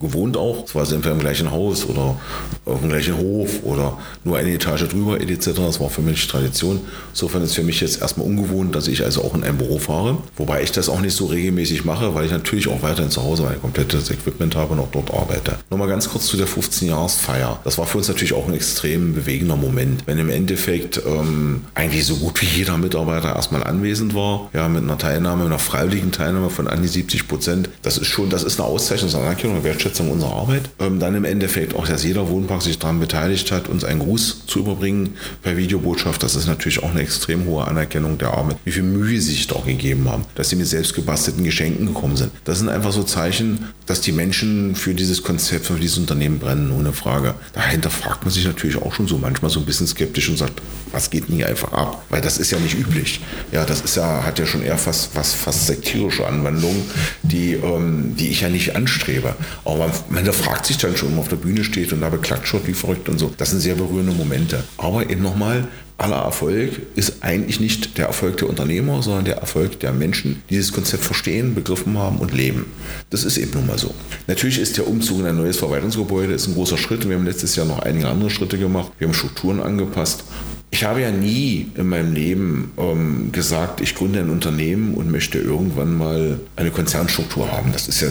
gewohnt auch. Zwar sind wir im gleichen Haus oder auf dem gleichen Hof oder nur eine Etage drüber etc. Das war für mich Tradition. Insofern ist für mich jetzt erstmal ungewohnt, dass ich also auch in ein Büro fahre. Wobei ich das auch nicht so regelmäßig mache, weil ich natürlich auch weiterhin zu Hause mein komplettes Equipment habe und auch dort arbeite. Nochmal ganz kurz zu der 15-Jahres-Feier. Das war für uns natürlich auch ein extrem bewegender Moment. Wenn im Endeffekt ähm, eigentlich so gut wie jeder Mitarbeiter erstmal anwesend war, ja, mit einer Teilnahme, einer freiwilligen Teilnahme von an die 70 Prozent, das ist schon, das ist eine Auszeichnung, eine Anerkennung, eine Wertschätzung Wertschätzung unserer Arbeit. Ähm, dann im Endeffekt auch, dass jeder Wohnpark sich daran beteiligt hat, uns einen Gruß zu überbringen per Videobotschaft. Das ist natürlich auch eine extrem hohe Anerkennung der Arbeit. Wie viel Mühe sie sich da auch gegeben haben, dass sie mit selbst gebastelten Geschenken gekommen sind. Das sind einfach so Zeichen, dass die Menschen für dieses Konzept, für dieses Unternehmen brennen, ohne Frage. Dahinter fragt man sich natürlich auch schon so manchmal so ein bisschen skeptisch und sagt, was geht denn hier einfach ab? Weil das ist ja nicht üblich. Ja, das ist ja, hat ja schon eher fast, was, fast sektierische Anwendungen, die, ähm, die ich ja nicht anstrebe. Aber man, man fragt sich dann schon, wenn man auf der Bühne steht und da beklatscht wie verrückt und so. Das sind sehr berührende Momente. Aber eben nochmal, aller Erfolg ist eigentlich nicht der Erfolg der Unternehmer, sondern der Erfolg der Menschen, die dieses Konzept verstehen, begriffen haben und leben. Das ist eben nun mal so. Natürlich ist der Umzug in ein neues Verwaltungsgebäude ist ein großer Schritt. Wir haben letztes Jahr noch einige andere Schritte gemacht. Wir haben Strukturen angepasst. Ich habe ja nie in meinem Leben ähm, gesagt, ich gründe ein Unternehmen und möchte irgendwann mal eine Konzernstruktur haben. Das ist ja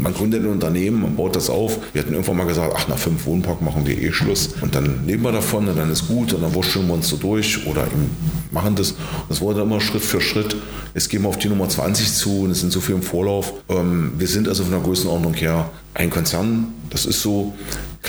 man gründet ein Unternehmen, man baut das auf. Wir hatten irgendwann mal gesagt, ach, nach fünf Wohnpark machen wir eh Schluss. Und dann leben wir davon und dann ist gut und dann wurschteln wir uns so durch oder eben machen das. Es wurde immer Schritt für Schritt. Jetzt gehen wir auf die Nummer 20 zu und es sind so viel im Vorlauf. Ähm, wir sind also von der Größenordnung her ein Konzern. Das ist so.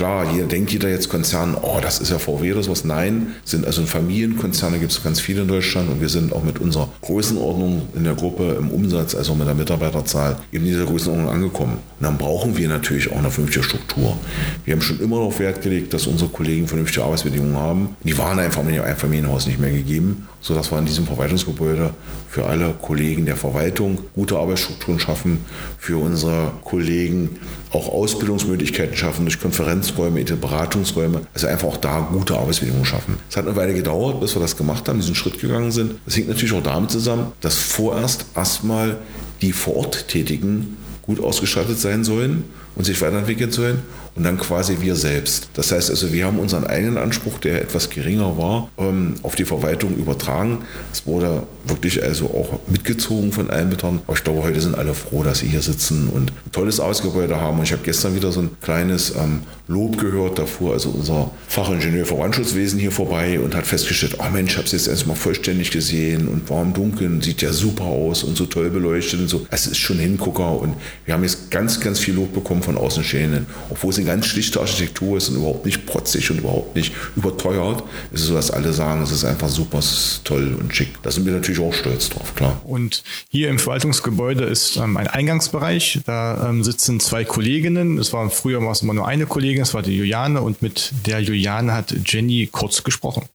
Klar, hier denkt jeder jetzt Konzern, oh, das ist ja VW oder sowas. Nein, sind also Familienkonzerne, gibt es ganz viele in Deutschland und wir sind auch mit unserer Größenordnung in der Gruppe im Umsatz, also mit der Mitarbeiterzahl, in dieser Größenordnung angekommen. Und dann brauchen wir natürlich auch eine vernünftige Struktur. Wir haben schon immer darauf Wert gelegt, dass unsere Kollegen vernünftige Arbeitsbedingungen haben. Die waren einfach mit dem Einfamilienhaus nicht mehr gegeben, sodass wir in diesem Verwaltungsgebäude für alle Kollegen der Verwaltung gute Arbeitsstrukturen schaffen, für unsere Kollegen auch Ausbildungsmöglichkeiten schaffen durch Konferenzräume, Beratungsräume, also einfach auch da gute Arbeitsbedingungen schaffen. Es hat eine Weile gedauert, bis wir das gemacht haben, diesen Schritt gegangen sind. Das hängt natürlich auch damit zusammen, dass vorerst erstmal die vor Ort Tätigen gut ausgestattet sein sollen und sich weiterentwickeln sollen und dann quasi wir selbst. Das heißt also, wir haben unseren eigenen Anspruch, der etwas geringer war, ähm, auf die Verwaltung übertragen. Es wurde wirklich also auch mitgezogen von allen Beteiligten. Aber ich glaube, heute sind alle froh, dass sie hier sitzen und ein tolles Ausgebäude haben. Und ich habe gestern wieder so ein kleines ähm, Lob gehört. Da fuhr also unser Fachingenieur für Brandschutzwesen hier vorbei und hat festgestellt, oh Mensch, ich habe es jetzt erstmal vollständig gesehen und war im Dunkeln, sieht ja super aus und so toll beleuchtet und so. Es ist schon Hingucker und wir haben jetzt ganz, ganz viel Lob bekommen von Außenstehenden, obwohl es eine ganz schlichte Architektur ist und überhaupt nicht protzig und überhaupt nicht überteuert. Es ist so, dass alle sagen, es ist einfach super, es ist toll und schick. Da sind wir natürlich auch stolz drauf, klar. Und hier im Verwaltungsgebäude ist ähm, ein Eingangsbereich. Da ähm, sitzen zwei Kolleginnen. Es war früher war es immer nur eine Kollegin, das war die Juliane und mit der Juliane hat Jenny kurz gesprochen.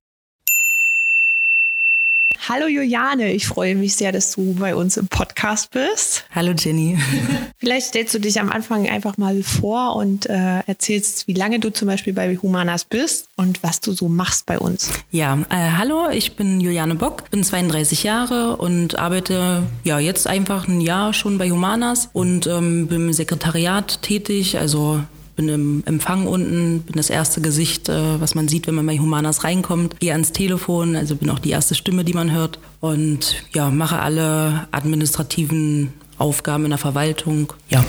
Hallo Juliane, ich freue mich sehr, dass du bei uns im Podcast bist. Hallo Jenny. [laughs] Vielleicht stellst du dich am Anfang einfach mal vor und äh, erzählst, wie lange du zum Beispiel bei Humanas bist und was du so machst bei uns. Ja, äh, hallo, ich bin Juliane Bock, bin 32 Jahre und arbeite ja jetzt einfach ein Jahr schon bei Humanas und ähm, bin im Sekretariat tätig, also bin im Empfang unten, bin das erste Gesicht, äh, was man sieht, wenn man bei Humanas reinkommt. Gehe ans Telefon, also bin auch die erste Stimme, die man hört. Und ja, mache alle administrativen Aufgaben in der Verwaltung. Ja.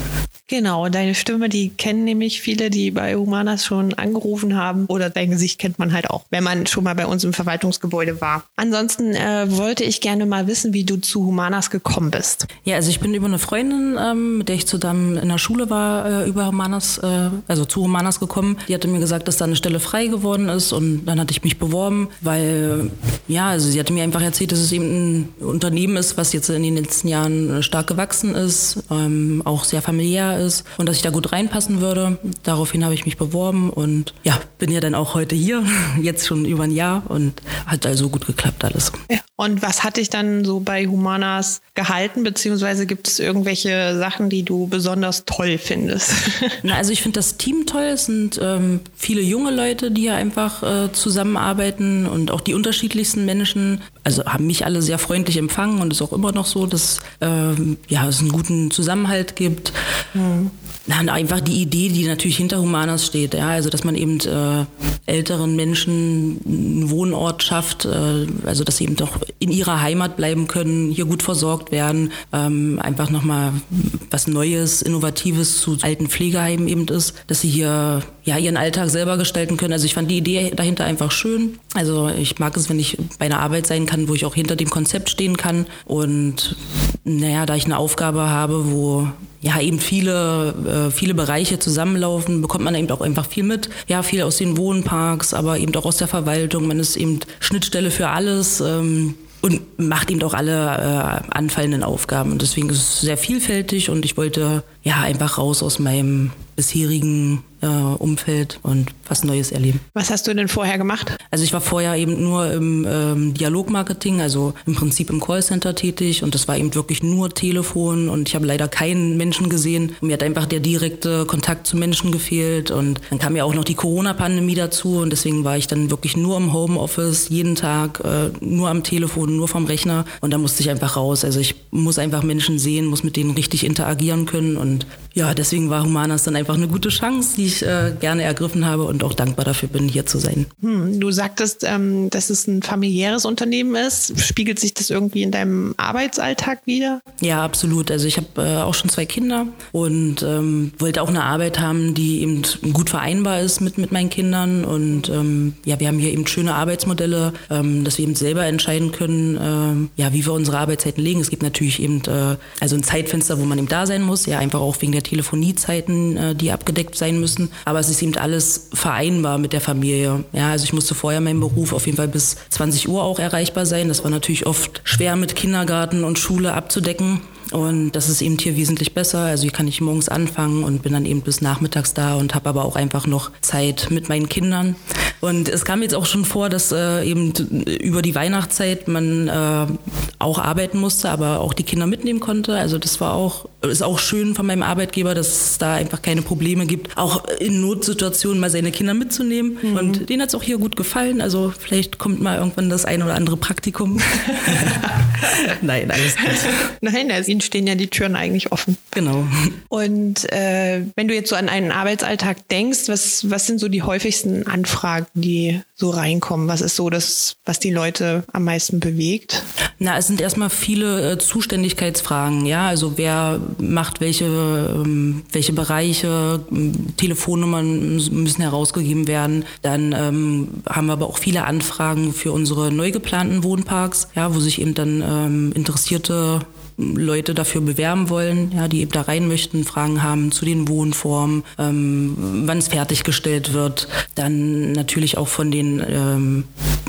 Genau, deine Stimme, die kennen nämlich viele, die bei Humanas schon angerufen haben. Oder dein Gesicht kennt man halt auch, wenn man schon mal bei uns im Verwaltungsgebäude war. Ansonsten äh, wollte ich gerne mal wissen, wie du zu Humanas gekommen bist. Ja, also ich bin über eine Freundin, ähm, mit der ich zusammen in der Schule war, äh, über Humanas, äh, also zu Humanas gekommen. Die hatte mir gesagt, dass da eine Stelle frei geworden ist und dann hatte ich mich beworben, weil, ja, also sie hatte mir einfach erzählt, dass es eben ein Unternehmen ist, was jetzt in den letzten Jahren stark gewachsen ist, ähm, auch sehr familiär ist und dass ich da gut reinpassen würde. Daraufhin habe ich mich beworben und ja, bin ja dann auch heute hier, [laughs] jetzt schon über ein Jahr und hat also gut geklappt alles. Ja. Und was hat dich dann so bei Humanas gehalten, beziehungsweise gibt es irgendwelche Sachen, die du besonders toll findest? [laughs] Na, also ich finde das Team toll. Es sind ähm, viele junge Leute, die hier einfach äh, zusammenarbeiten und auch die unterschiedlichsten Menschen. Also haben mich alle sehr freundlich empfangen und ist auch immer noch so, dass ähm, ja, es einen guten Zusammenhalt gibt. Mhm. Na, einfach die Idee, die natürlich hinter Humanas steht, ja, also dass man eben äh, älteren Menschen einen Wohnort schafft, äh, also dass sie eben doch in ihrer Heimat bleiben können, hier gut versorgt werden, ähm, einfach nochmal was Neues, Innovatives zu alten Pflegeheimen eben ist, dass sie hier ja ihren Alltag selber gestalten können. Also ich fand die Idee dahinter einfach schön. Also ich mag es, wenn ich bei einer Arbeit sein kann, wo ich auch hinter dem Konzept stehen kann und naja, da ich eine Aufgabe habe, wo ja eben viele, äh, viele Bereiche zusammenlaufen, bekommt man eben auch einfach viel mit. Ja, viel aus den Wohnparks, aber eben auch aus der Verwaltung. Man ist eben Schnittstelle für alles. Ähm, und macht eben auch alle äh, anfallenden Aufgaben. Und deswegen ist es sehr vielfältig und ich wollte ja einfach raus aus meinem bisherigen äh, Umfeld und was Neues erleben. Was hast du denn vorher gemacht? Also ich war vorher eben nur im ähm, Dialogmarketing, also im Prinzip im Callcenter tätig und das war eben wirklich nur Telefon und ich habe leider keinen Menschen gesehen. Mir hat einfach der direkte Kontakt zu Menschen gefehlt und dann kam ja auch noch die Corona-Pandemie dazu und deswegen war ich dann wirklich nur im Homeoffice, jeden Tag, äh, nur am Telefon, nur vom Rechner und da musste ich einfach raus. Also ich muss einfach Menschen sehen, muss mit denen richtig interagieren können und und ja, deswegen war Humanas dann einfach eine gute Chance, die ich äh, gerne ergriffen habe und auch dankbar dafür bin, hier zu sein. Hm, du sagtest, ähm, dass es ein familiäres Unternehmen ist. Spiegelt sich das irgendwie in deinem Arbeitsalltag wieder? Ja, absolut. Also ich habe äh, auch schon zwei Kinder und ähm, wollte auch eine Arbeit haben, die eben gut vereinbar ist mit, mit meinen Kindern. Und ähm, ja, wir haben hier eben schöne Arbeitsmodelle, ähm, dass wir eben selber entscheiden können, ähm, ja, wie wir unsere Arbeitszeiten legen. Es gibt natürlich eben äh, also ein Zeitfenster, wo man eben da sein muss, ja, einfach auch wegen der Telefoniezeiten, äh, die abgedeckt sein müssen. Aber es ist eben alles vereinbar mit der Familie. Ja, also ich musste vorher meinen Beruf auf jeden Fall bis 20 Uhr auch erreichbar sein. Das war natürlich oft schwer mit Kindergarten und Schule abzudecken. Und das ist eben hier wesentlich besser. Also hier kann ich morgens anfangen und bin dann eben bis nachmittags da und habe aber auch einfach noch Zeit mit meinen Kindern. Und es kam jetzt auch schon vor, dass äh, eben über die Weihnachtszeit man äh, auch arbeiten musste, aber auch die Kinder mitnehmen konnte. Also das war auch, ist auch schön von meinem Arbeitgeber, dass es da einfach keine Probleme gibt, auch in Notsituationen mal seine Kinder mitzunehmen. Mhm. Und denen hat es auch hier gut gefallen. Also vielleicht kommt mal irgendwann das ein oder andere Praktikum. [laughs] Nein, alles gut. [laughs] Nein, also Ihnen stehen ja die Türen eigentlich offen. Genau. Und äh, wenn du jetzt so an einen Arbeitsalltag denkst, was, was sind so die häufigsten Anfragen, die so reinkommen? Was ist so das, was die Leute am meisten bewegt? Na, es sind erstmal viele äh, Zuständigkeitsfragen, ja. Also wer macht welche, ähm, welche Bereiche, Telefonnummern müssen herausgegeben werden. Dann ähm, haben wir aber auch viele Anfragen für unsere neu geplanten Wohnparks, ja, wo sich eben dann ähm, interessierte Leute dafür bewerben wollen, ja, die eben da rein möchten, Fragen haben zu den Wohnformen, ähm, wann es fertiggestellt wird. Dann natürlich auch von den ähm,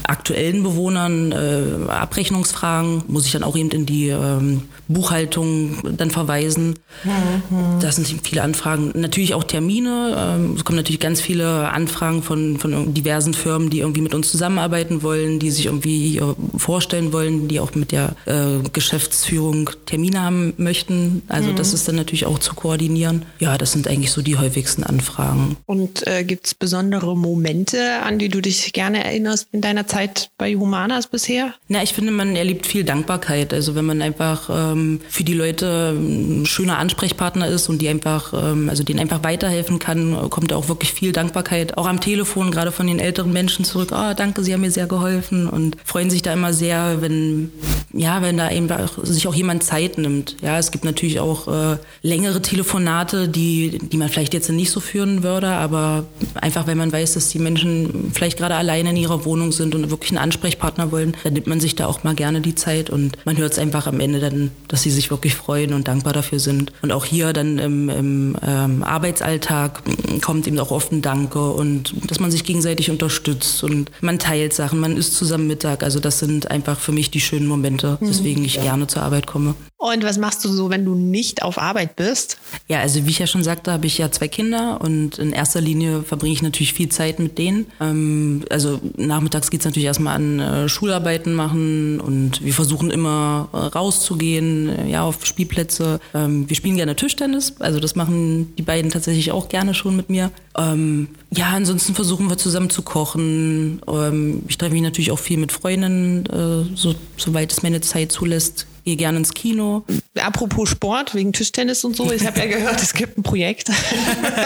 aktuellen Bewohnern äh, Abrechnungsfragen, muss ich dann auch eben in die ähm, Buchhaltung dann verweisen. Mhm. Das sind viele Anfragen. Natürlich auch Termine. Ähm, es kommen natürlich ganz viele Anfragen von, von diversen Firmen, die irgendwie mit uns zusammenarbeiten wollen, die sich irgendwie vorstellen wollen, die auch mit der äh, Geschäftsführung Termine haben möchten. Also mhm. das ist dann natürlich auch zu koordinieren. Ja, das sind eigentlich so die häufigsten Anfragen. Und äh, gibt es besondere Momente, an die du dich gerne erinnerst in deiner Zeit bei Humanas bisher? Na, ich finde, man erlebt viel Dankbarkeit. Also wenn man einfach ähm, für die Leute ein schöner Ansprechpartner ist und die einfach, ähm, also denen einfach weiterhelfen kann, kommt auch wirklich viel Dankbarkeit. Auch am Telefon, gerade von den älteren Menschen zurück. Oh, danke, Sie haben mir sehr geholfen und freuen sich da immer sehr, wenn, ja, wenn da eben sich auch jemand Zeit nimmt. Ja, es gibt natürlich auch äh, längere Telefonate, die, die man vielleicht jetzt nicht so führen würde, aber einfach, wenn man weiß, dass die Menschen vielleicht gerade alleine in ihrer Wohnung sind und wirklich einen Ansprechpartner wollen, dann nimmt man sich da auch mal gerne die Zeit und man hört es einfach am Ende dann, dass sie sich wirklich freuen und dankbar dafür sind. Und auch hier dann im, im ähm, Arbeitsalltag kommt eben auch oft ein Danke und dass man sich gegenseitig unterstützt und man teilt Sachen, man isst zusammen Mittag. Also das sind einfach für mich die schönen Momente, weswegen ich gerne zur Arbeit komme. Und was machst du so, wenn du nicht auf Arbeit bist? Ja, also wie ich ja schon sagte, habe ich ja zwei Kinder und in erster Linie verbringe ich natürlich viel Zeit mit denen. Ähm, also nachmittags geht es natürlich erstmal an äh, Schularbeiten machen und wir versuchen immer äh, rauszugehen, äh, ja, auf Spielplätze. Ähm, wir spielen gerne Tischtennis, also das machen die beiden tatsächlich auch gerne schon mit mir. Ähm, ja, ansonsten versuchen wir zusammen zu kochen. Ähm, ich treffe mich natürlich auch viel mit Freundinnen, äh, so, soweit es meine Zeit zulässt gehe gerne ins Kino. Apropos Sport, wegen Tischtennis und so, ich habe ja [laughs] gehört, es gibt ein Projekt.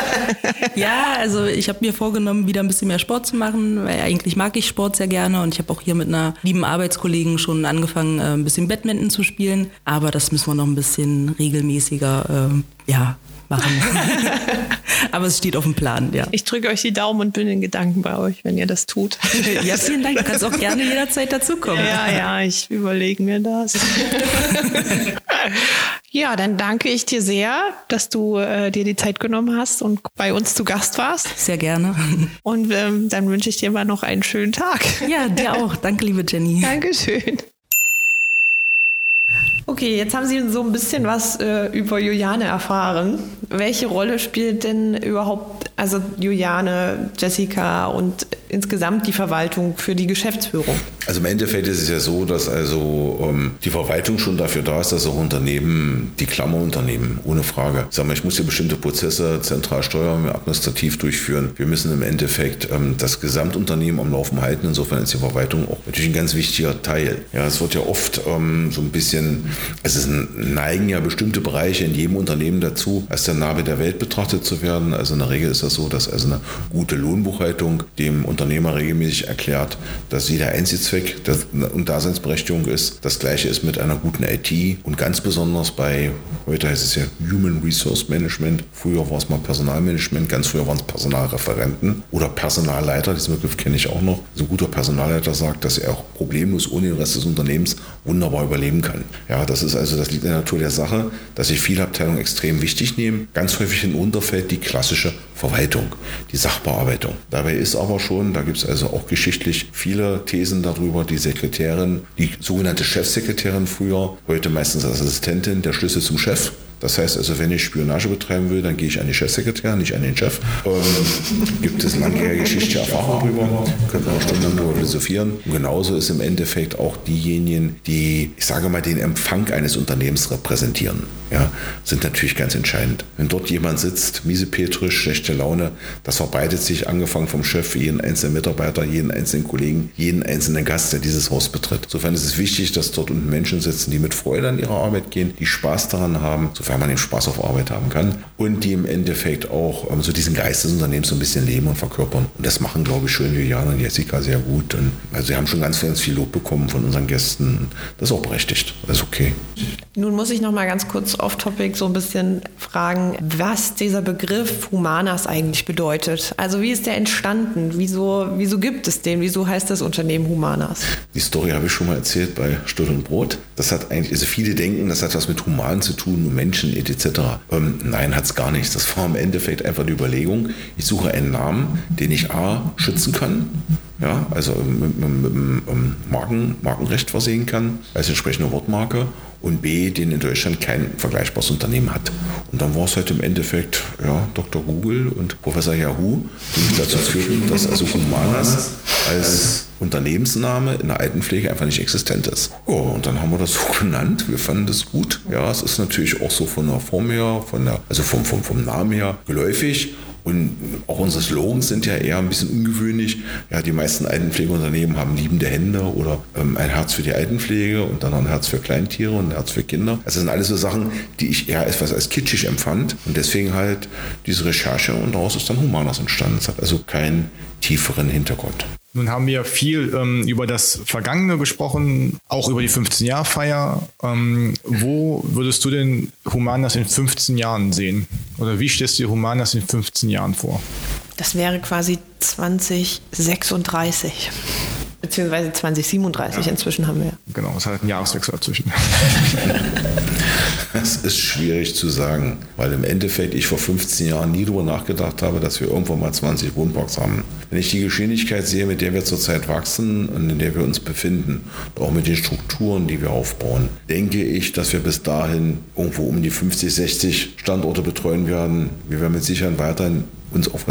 [laughs] ja, also ich habe mir vorgenommen, wieder ein bisschen mehr Sport zu machen, weil eigentlich mag ich Sport sehr gerne und ich habe auch hier mit einer lieben Arbeitskollegen schon angefangen, äh, ein bisschen Badminton zu spielen. Aber das müssen wir noch ein bisschen regelmäßiger äh, ja, machen. [laughs] Aber es steht auf dem Plan, ja. Ich drücke euch die Daumen und bin in Gedanken bei euch, wenn ihr das tut. [laughs] Ja, vielen Dank. Du kannst auch gerne jederzeit dazukommen. Ja, ja, ich überlege mir das. [laughs] Ja, dann danke ich dir sehr, dass du äh, dir die Zeit genommen hast und bei uns zu Gast warst. Sehr gerne. Und ähm, dann wünsche ich dir mal noch einen schönen Tag. Ja, dir auch. Danke, liebe Jenny. Dankeschön. Okay, jetzt haben Sie so ein bisschen was äh, über Juliane erfahren. Welche Rolle spielt denn überhaupt, also Juliane, Jessica und insgesamt die Verwaltung für die Geschäftsführung? Also im Endeffekt ist es ja so, dass also ähm, die Verwaltung schon dafür da ist, dass auch Unternehmen, die Klammerunternehmen, ohne Frage. Sag mal, ich muss ja bestimmte Prozesse zentral steuern, administrativ durchführen. Wir müssen im Endeffekt ähm, das Gesamtunternehmen am Laufen halten. Insofern ist die Verwaltung auch natürlich ein ganz wichtiger Teil. Ja, es wird ja oft ähm, so ein bisschen, also es neigen ja bestimmte Bereiche in jedem Unternehmen dazu, als der Name der Welt betrachtet zu werden. Also in der Regel ist das so, dass also eine gute Lohnbuchhaltung dem Unternehmer regelmäßig erklärt, dass sie der Einzelzweck und Daseinsberechtigung ist. Das gleiche ist mit einer guten IT und ganz besonders bei, heute heißt es ja Human Resource Management, früher war es mal Personalmanagement, ganz früher waren es Personalreferenten oder Personalleiter, diesen Begriff kenne ich auch noch. So ein guter Personalleiter sagt, dass er auch problemlos ohne den Rest des Unternehmens wunderbar überleben kann. Ja, das ist also, das liegt in der Natur der Sache, dass sich viele Abteilungen extrem wichtig nehmen. Ganz häufig hinunter fällt die klassische Verwaltung, die Sachbearbeitung. Dabei ist aber schon, da gibt es also auch geschichtlich viele Thesen darüber, die Sekretärin, die sogenannte Chefsekretärin früher, heute meistens als Assistentin, der Schlüssel zum Chef. Das heißt also, wenn ich Spionage betreiben will, dann gehe ich an die Chefsekretärin, nicht an den Chef. Ähm, gibt es langjährige geschichtliche Erfahrung darüber, können wir auch stundenlang darüber philosophieren. Und genauso ist im Endeffekt auch diejenigen, die, ich sage mal, den Empfang eines Unternehmens repräsentieren, ja, sind natürlich ganz entscheidend. Wenn dort jemand sitzt, miesepetrisch, schlechte Laune, das verbreitet sich angefangen vom Chef, jeden einzelnen Mitarbeiter, jeden einzelnen Kollegen, jeden einzelnen Gast, der dieses Haus betritt. Insofern ist es wichtig, dass dort unten Menschen sitzen, die mit Freude an ihrer Arbeit gehen, die Spaß daran haben, sofern weil man den Spaß auf Arbeit haben kann und die im Endeffekt auch ähm, so diesen Geist des Unternehmens so ein bisschen leben und verkörpern. Und das machen, glaube ich, schon Julian und Jessica sehr gut. Und also sie haben schon ganz, ganz viel Lob bekommen von unseren Gästen. Das ist auch berechtigt. Das ist okay. Nun muss ich noch mal ganz kurz off-topic so ein bisschen fragen, was dieser Begriff Humanas eigentlich bedeutet. Also wie ist der entstanden? Wieso, wieso gibt es den? Wieso heißt das Unternehmen Humanas? Die Story habe ich schon mal erzählt bei Stuhl und Brot. Das hat eigentlich, also viele denken, das hat was mit Human zu tun, Menschen etc. Ähm, nein, hat es gar nicht. Das war im Endeffekt einfach die Überlegung, ich suche einen Namen, den ich A schützen kann, ja, also mit, mit, mit, mit Marken, Markenrecht versehen kann, als entsprechende Wortmarke und B, den in Deutschland kein vergleichbares Unternehmen hat. Und dann war es halt im Endeffekt ja, Dr. Google und Professor Yahoo, die mich dazu führten, dass also Humanas als Unternehmensname in der Altenpflege einfach nicht existent ist. Oh, und dann haben wir das [laughs] so genannt. Wir fanden das gut. Ja, es ist natürlich auch so von der Form her, von der, also vom, vom, vom Namen her geläufig. Und auch unsere Slogans sind ja eher ein bisschen ungewöhnlich. Ja, die meisten Altenpflegeunternehmen haben liebende Hände oder ähm, ein Herz für die Altenpflege und dann ein Herz für Kleintiere und ein Herz für Kinder. Das sind alles so Sachen, die ich eher etwas als kitschig empfand. Und deswegen halt diese Recherche und daraus ist dann Humanas entstanden. Es hat also keinen tieferen Hintergrund. Nun haben wir viel ähm, über das Vergangene gesprochen, auch über die 15-Jahr-Feier. Ähm, wo würdest du denn Humanas in 15 Jahren sehen? Oder wie stellst du dir Humanas in 15 Jahren vor? Das wäre quasi 2036. Beziehungsweise 2037 ja. inzwischen haben wir. Genau, es hat einen Jahreswechsel dazwischen. [laughs] Das ist schwierig zu sagen, weil im Endeffekt ich vor 15 Jahren nie darüber nachgedacht habe, dass wir irgendwann mal 20 Wohnblocks haben. Wenn ich die Geschwindigkeit sehe, mit der wir zurzeit wachsen und in der wir uns befinden, auch mit den Strukturen, die wir aufbauen, denke ich, dass wir bis dahin irgendwo um die 50, 60 Standorte betreuen werden. Wir werden mit Sicherheit weiterhin uns auf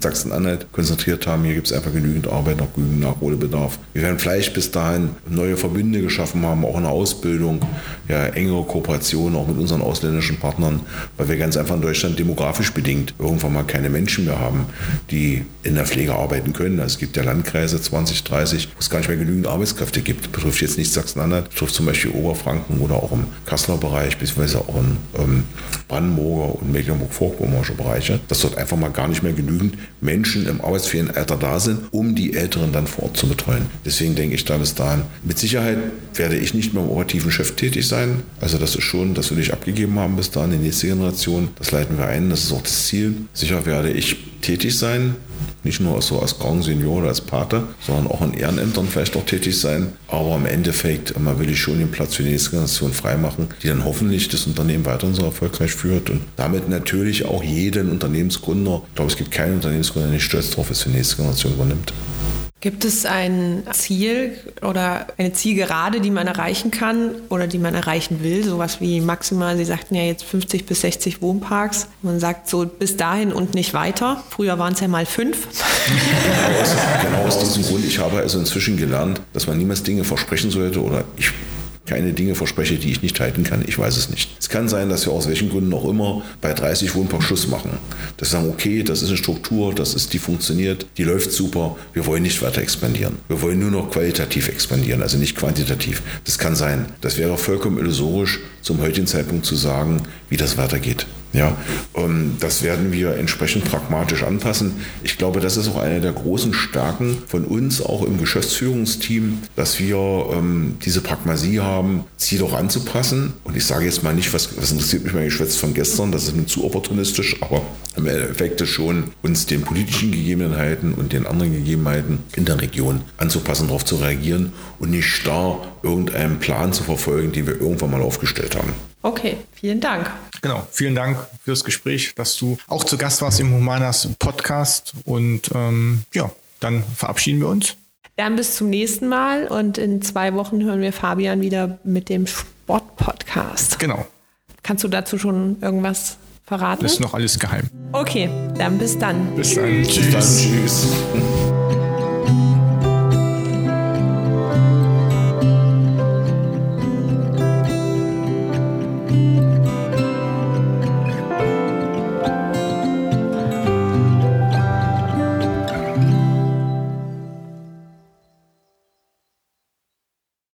Sachsen-Anhalt konzentriert haben. Hier gibt es einfach genügend Arbeit, noch genügend Nachholbedarf. Wir werden vielleicht bis dahin neue Verbünde geschaffen haben, auch in der Ausbildung, ja, engere Kooperation auch mit unseren ausländischen Partnern, weil wir ganz einfach in Deutschland demografisch bedingt irgendwann mal keine Menschen mehr haben, die in der Pflege arbeiten können. Also es gibt ja Landkreise 20, 30, wo es gar nicht mehr genügend Arbeitskräfte gibt. Das betrifft jetzt nicht Sachsen-Anhalt, betrifft zum Beispiel Oberfranken oder auch im Kasseler Bereich, beziehungsweise auch im ähm, Brandenburger und Mecklenburg-Vorpommersche Bereiche, dass dort einfach mal gar nicht mehr genügend Menschen im arbeitsfähigen Alter da sind, um die Älteren dann vor Ort zu betreuen. Deswegen denke ich da bis dahin, mit Sicherheit werde ich nicht mehr im operativen Chef tätig sein. Also das ist schon, das will ich abgegeben haben bis dahin, die nächste Generation. Das leiten wir ein, das ist auch das Ziel. Sicher werde ich tätig sein, nicht nur so als Grand Senior oder als Pate, sondern auch in Ehrenämtern vielleicht auch tätig sein. Aber im Endeffekt immer will ich schon den Platz für die nächste Generation freimachen, die dann hoffentlich das Unternehmen weiter so erfolgreich führt und damit natürlich auch jeden Unternehmensgründer, ich glaube, es gibt keinen Unternehmensgründer, der nicht stolz darauf ist, für die nächste Generation übernimmt. Gibt es ein Ziel oder eine Zielgerade, die man erreichen kann oder die man erreichen will? Sowas wie maximal, Sie sagten ja jetzt 50 bis 60 Wohnparks. Man sagt so bis dahin und nicht weiter. Früher waren es ja mal fünf. [laughs] Genau aus, diesem Grund. Ich habe also inzwischen gelernt, dass man niemals Dinge versprechen sollte oder ich keine Dinge verspreche, die ich nicht halten kann. Ich weiß es nicht. Es kann sein, dass wir aus welchen Gründen auch immer bei 30 Wohnpark Schluss machen. Das sagen, okay, das ist eine Struktur, das ist, die funktioniert, die läuft super, wir wollen nicht weiter expandieren. Wir wollen nur noch qualitativ expandieren, also nicht quantitativ. Das kann sein. Das wäre vollkommen illusorisch, zum heutigen Zeitpunkt zu sagen, wie das weitergeht. Ja, ähm, das werden wir entsprechend pragmatisch anpassen. Ich glaube, das ist auch eine der großen Stärken von uns, auch im Geschäftsführungsteam, dass wir ähm, diese Pragmasie haben, Ziele auch anzupassen. Und ich sage jetzt mal nicht, was, was interessiert mich mein Geschwätz von gestern, das ist mir zu opportunistisch, aber im Endeffekt schon, uns den politischen Gegebenheiten und den anderen Gegebenheiten in der Region anzupassen, darauf zu reagieren und nicht starr irgendeinen Plan zu verfolgen, den wir irgendwann mal aufgestellt haben. Okay, vielen Dank. Genau, vielen Dank fürs Gespräch, dass du auch zu Gast warst im Humanas Podcast. Und ähm, ja, dann verabschieden wir uns. Dann bis zum nächsten Mal und in zwei Wochen hören wir Fabian wieder mit dem Sport-Podcast. Genau. Kannst du dazu schon irgendwas verraten? Das ist noch alles geheim. Okay, dann bis dann. Bis dann. Bis dann. Tschüss.